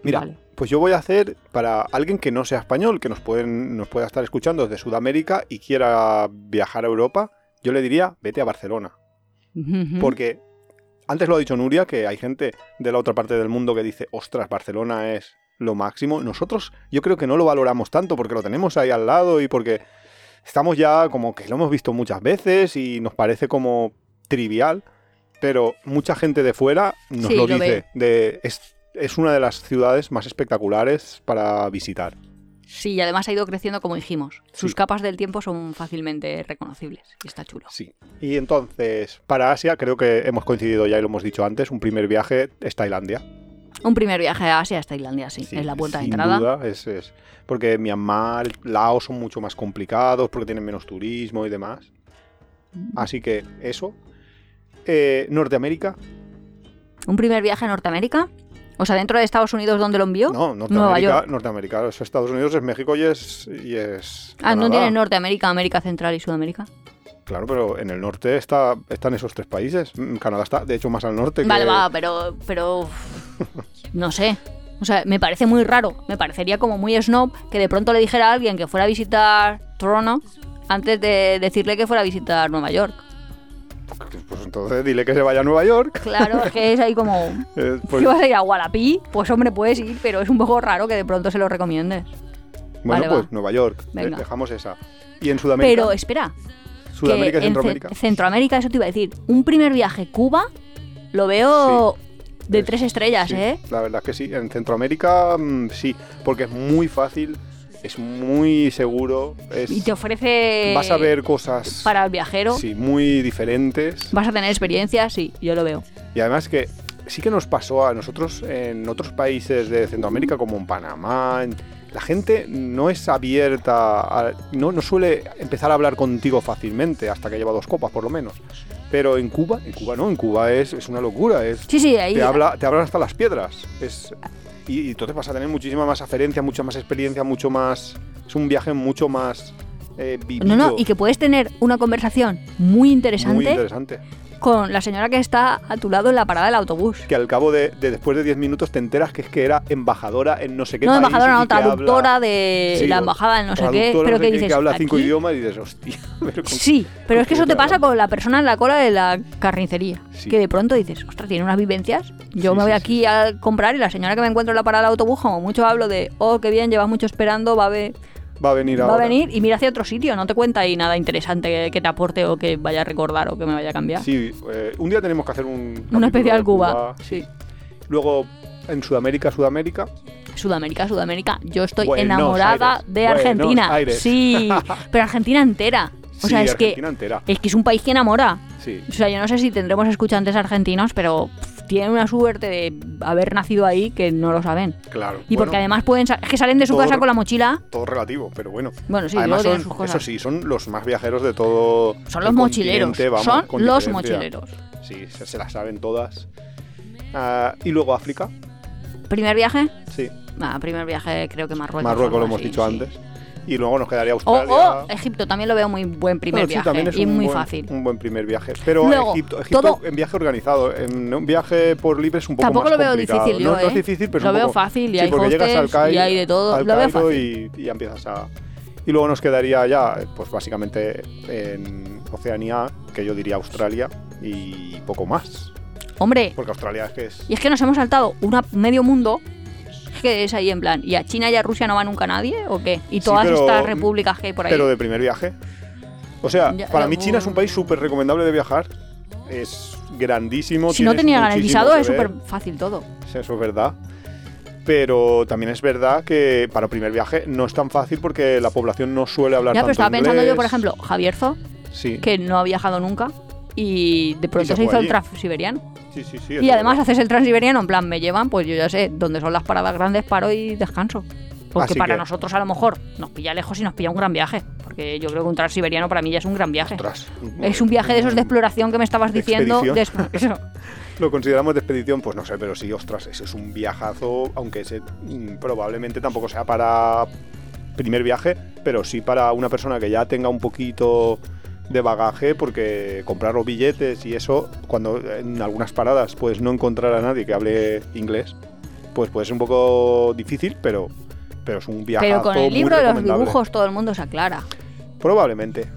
Speaker 2: Mira,
Speaker 1: Vale.
Speaker 2: pues yo voy a hacer para alguien que no sea español, que nos, pueden, nos pueda estar escuchando desde Sudamérica y quiera viajar a Europa, yo le diría, vete a Barcelona. Porque antes lo ha dicho Nuria, que hay gente de la otra parte del mundo que dice, ostras, Barcelona es lo máximo. Nosotros yo creo que no lo valoramos tanto porque lo tenemos ahí al lado y porque estamos ya como que lo hemos visto muchas veces y nos parece como trivial, pero mucha gente de fuera nos
Speaker 1: Sí,
Speaker 2: lo
Speaker 1: lo
Speaker 2: dice. De, es, es una de las ciudades más espectaculares para visitar.
Speaker 1: Sí, y además ha ido creciendo como dijimos. Sus
Speaker 2: Sí.
Speaker 1: capas del tiempo son fácilmente reconocibles. Y está chulo.
Speaker 2: Sí. Y entonces, para Asia, creo que hemos coincidido ya y lo hemos dicho antes, un primer viaje es Tailandia.
Speaker 1: Un primer viaje a Asia es Tailandia, sí.
Speaker 2: Sí,
Speaker 1: es la puerta de
Speaker 2: sin
Speaker 1: entrada.
Speaker 2: duda, es, es- porque Myanmar, Laos son mucho más complicados, porque tienen menos turismo y demás. Así que eso. Eh, Norteamérica,
Speaker 1: Un primer viaje a Norteamérica. O sea, dentro de Estados Unidos, ¿dónde lo envió?
Speaker 2: no,
Speaker 1: Nueva
Speaker 2: Norteamérica,
Speaker 1: York.
Speaker 2: Norteamérica, es Estados Unidos, es México y es. Y es
Speaker 1: Ah, ¿no
Speaker 2: Canadá.
Speaker 1: tiene Norteamérica, América Central y Sudamérica?
Speaker 2: Claro, pero en el norte está, están esos tres países. Mm, Canadá está, de hecho, más al norte.
Speaker 1: Vale,
Speaker 2: que-
Speaker 1: va, pero, pero... No sé. O sea, me parece muy raro. Me parecería como muy snob que de pronto le dijera a alguien que fuera a visitar Toronto antes de decirle que fuera a visitar Nueva York.
Speaker 2: Entonces dile que se vaya a Nueva York.
Speaker 1: Claro, es que es ahí como... *laughs*
Speaker 2: Eh, pues,
Speaker 1: ¿Qué vas a ir a Wallapie? Pues hombre, puedes ir, pero es un poco raro que de pronto se lo recomiendes.
Speaker 2: bueno,
Speaker 1: vale,
Speaker 2: pues
Speaker 1: va.
Speaker 2: Nueva York.
Speaker 1: Venga.
Speaker 2: Dejamos esa. Y en Sudamérica.
Speaker 1: Pero espera,
Speaker 2: Sudamérica y
Speaker 1: en
Speaker 2: Centroamérica.
Speaker 1: Centroamérica, eso te iba a decir. Un primer viaje Cuba lo veo de
Speaker 2: Es-
Speaker 1: tres estrellas,
Speaker 2: sí,
Speaker 1: ¿eh?
Speaker 2: La verdad es que sí. En Centroamérica mm, sí, porque es muy fácil, es muy seguro. Es,
Speaker 1: Y te ofrece...
Speaker 2: vas a ver cosas
Speaker 1: Para el viajero,
Speaker 2: sí, muy diferentes.
Speaker 1: vas a tener experiencias, sí, yo lo veo.
Speaker 2: Y además que sí que nos pasó a nosotros en otros países de Centroamérica, como en Panamá. La gente no es abierta, a- no, no suele empezar a hablar contigo fácilmente hasta que lleva dos copas, por lo menos. Pero en Cuba, en Cuba no, en Cuba es, es una locura, es,
Speaker 1: Sí, sí, ahí...
Speaker 2: te, habla, te hablan hasta las piedras. Es, y, y entonces vas a tener muchísima más aferencia, mucha más experiencia, mucho más. Es un viaje mucho más eh, vivido.
Speaker 1: No, no, y que puedes tener una conversación muy interesante,
Speaker 2: Muy interesante.
Speaker 1: Con la señora que está a tu lado en la parada del autobús.
Speaker 2: Que al cabo de, de después de 10 minutos te enteras que es que era embajadora en no sé qué
Speaker 1: No,
Speaker 2: país.
Speaker 1: embajadora, no,
Speaker 2: habla-
Speaker 1: traductora de
Speaker 2: Sí,
Speaker 1: la embajada en no sé qué, pero
Speaker 2: no sé
Speaker 1: que dices,
Speaker 2: que habla cinco
Speaker 1: "Aquí".
Speaker 2: idiomas y dices, hostia. *laughs* pero con-
Speaker 1: Sí, pero es que eso
Speaker 2: ¿con
Speaker 1: te pasa con la persona en la cola de la carnicería.
Speaker 2: Sí.
Speaker 1: Que de pronto dices, ostras, tiene unas vivencias. Yo
Speaker 2: Sí,
Speaker 1: me voy aquí a comprar y la señora que me encuentro en la parada del autobús, como mucho hablo de, oh, qué bien, llevas mucho esperando, va a, ver,
Speaker 2: Va a venir
Speaker 1: va
Speaker 2: ahora.
Speaker 1: a venir y mira hacia otro sitio. No te cuenta ahí nada interesante que, que te aporte o que vaya a recordar o que me vaya a cambiar.
Speaker 2: Sí, eh, un día tenemos que hacer un.
Speaker 1: Un
Speaker 2: capítulo
Speaker 1: especial Cuba. Sí.
Speaker 2: Luego en Sudamérica, Sudamérica.
Speaker 1: Sudamérica, Sudamérica. Yo estoy
Speaker 2: Buenos
Speaker 1: enamorada
Speaker 2: Aires,
Speaker 1: de Argentina. Sí, *laughs* pero Argentina entera. O sea, es que,
Speaker 2: entera.
Speaker 1: es que es un país que enamora.
Speaker 2: Sí.
Speaker 1: O sea, yo no sé si tendremos escuchantes argentinos, pero tienen una suerte de haber nacido ahí que no lo saben.
Speaker 2: Claro.
Speaker 1: Y
Speaker 2: Bueno,
Speaker 1: porque además pueden es que salen de su
Speaker 2: todo-
Speaker 1: casa con la mochila.
Speaker 2: Todo relativo, pero bueno.
Speaker 1: Bueno, sí,
Speaker 2: Además son,
Speaker 1: sus cosas.
Speaker 2: eso sí, son los más viajeros de todo.
Speaker 1: son los mochileros.
Speaker 2: vamos,
Speaker 1: son los
Speaker 2: diferencia.
Speaker 1: mochileros.
Speaker 2: Sí, se, se las saben todas. Ah, y luego África,
Speaker 1: ¿Primer viaje?
Speaker 2: sí.
Speaker 1: Ah, primer viaje creo que Marruecos.
Speaker 2: Marruecos lo hemos
Speaker 1: así,
Speaker 2: dicho
Speaker 1: sí.
Speaker 2: antes. Y luego nos quedaría Australia.
Speaker 1: o Egipto, también lo veo muy buen primer
Speaker 2: Bueno,
Speaker 1: viaje.
Speaker 2: es
Speaker 1: y muy
Speaker 2: buen-
Speaker 1: fácil.
Speaker 2: Un buen primer viaje. Pero
Speaker 1: Luego,
Speaker 2: Egipto, Egipto
Speaker 1: todo-
Speaker 2: en viaje organizado. En un viaje por libre es un poco
Speaker 1: Tampoco
Speaker 2: más
Speaker 1: lo veo
Speaker 2: complicado.
Speaker 1: difícil yo,
Speaker 2: no, no es
Speaker 1: ¿eh?
Speaker 2: difícil, pero es
Speaker 1: Lo
Speaker 2: un
Speaker 1: veo
Speaker 2: poco-
Speaker 1: fácil y
Speaker 2: sí,
Speaker 1: hay
Speaker 2: porque llegas al
Speaker 1: y hay de todo.
Speaker 2: al
Speaker 1: Lo veo
Speaker 2: Cairo
Speaker 1: fácil.
Speaker 2: y, y ya empiezas a... Y luego nos quedaría ya, pues básicamente en Oceanía, que yo diría Australia, y poco más.
Speaker 1: Hombre,
Speaker 2: Porque Australia es que es...
Speaker 1: y es que nos hemos saltado una medio mundo que es ahí en plan. ¿Y a China y a Rusia no va nunca nadie o qué? Y
Speaker 2: Sí,
Speaker 1: todas
Speaker 2: pero-
Speaker 1: estas repúblicas que hay por ahí.
Speaker 2: Pero de primer viaje. O sea,
Speaker 1: Ya,
Speaker 2: para mí China es un país súper recomendable de viajar. Es grandísimo.
Speaker 1: si no tenía el
Speaker 2: muchísimo
Speaker 1: visado
Speaker 2: que
Speaker 1: es súper fácil todo.
Speaker 2: Eso es verdad. Pero también es verdad que para primer viaje no es tan fácil porque la población no suele hablar
Speaker 1: Ya,
Speaker 2: tanto
Speaker 1: pero estaba pensando yo, por ejemplo, Javier Zo,
Speaker 2: Sí,
Speaker 1: que no ha viajado nunca y de pronto
Speaker 2: se
Speaker 1: hizo
Speaker 2: allí.
Speaker 1: el transiberiano.
Speaker 2: sí, sí. sí,
Speaker 1: Y además haces el transiberiano, en plan, me llevan, pues yo ya sé dónde son las paradas grandes, paro y descanso. Porque
Speaker 2: Así
Speaker 1: para
Speaker 2: que-
Speaker 1: nosotros a lo mejor nos pilla lejos y nos pilla un gran viaje. Porque yo creo que un transiberiano para mí ya es un gran viaje.
Speaker 2: Ostras.
Speaker 1: Es un viaje de esos de exploración que me estabas
Speaker 2: ¿De
Speaker 1: diciendo. de- eso. *laughs*
Speaker 2: Lo consideramos de expedición, pues no sé, pero sí, ostras, eso es un viajazo, aunque ese mm, probablemente tampoco sea para primer viaje, pero sí para una persona que ya tenga un poquito de bagaje, porque comprar los billetes y eso, cuando en algunas paradas puedes no encontrar a nadie que hable inglés, pues puede ser un poco difícil, pero, pero es un viaje.
Speaker 1: Pero con el libro de los dibujos todo el mundo se aclara.
Speaker 2: Probablemente.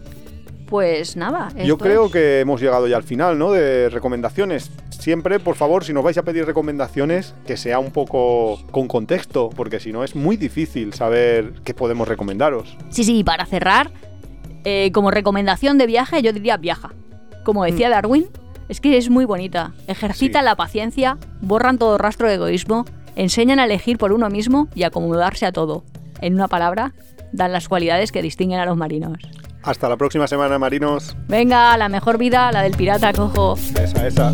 Speaker 1: Pues nada.
Speaker 2: Yo creo
Speaker 1: es.
Speaker 2: que hemos llegado ya al final, ¿no? De recomendaciones. Siempre, por favor, si nos vais a pedir recomendaciones, que sea un poco con contexto, porque si no es muy difícil saber qué podemos recomendaros.
Speaker 1: Sí, sí, para cerrar, Eh, como recomendación de viaje, yo diría viaja. Como decía Darwin, es que es muy bonita. Ejercita
Speaker 2: Sí.
Speaker 1: la paciencia, borran todo rastro de egoísmo, enseñan a elegir por uno mismo y acomodarse a todo. En una palabra, dan las cualidades que distinguen a los marinos.
Speaker 2: Hasta la próxima semana, marinos.
Speaker 1: Venga, la mejor vida, la del pirata cojo.
Speaker 2: Esa, esa.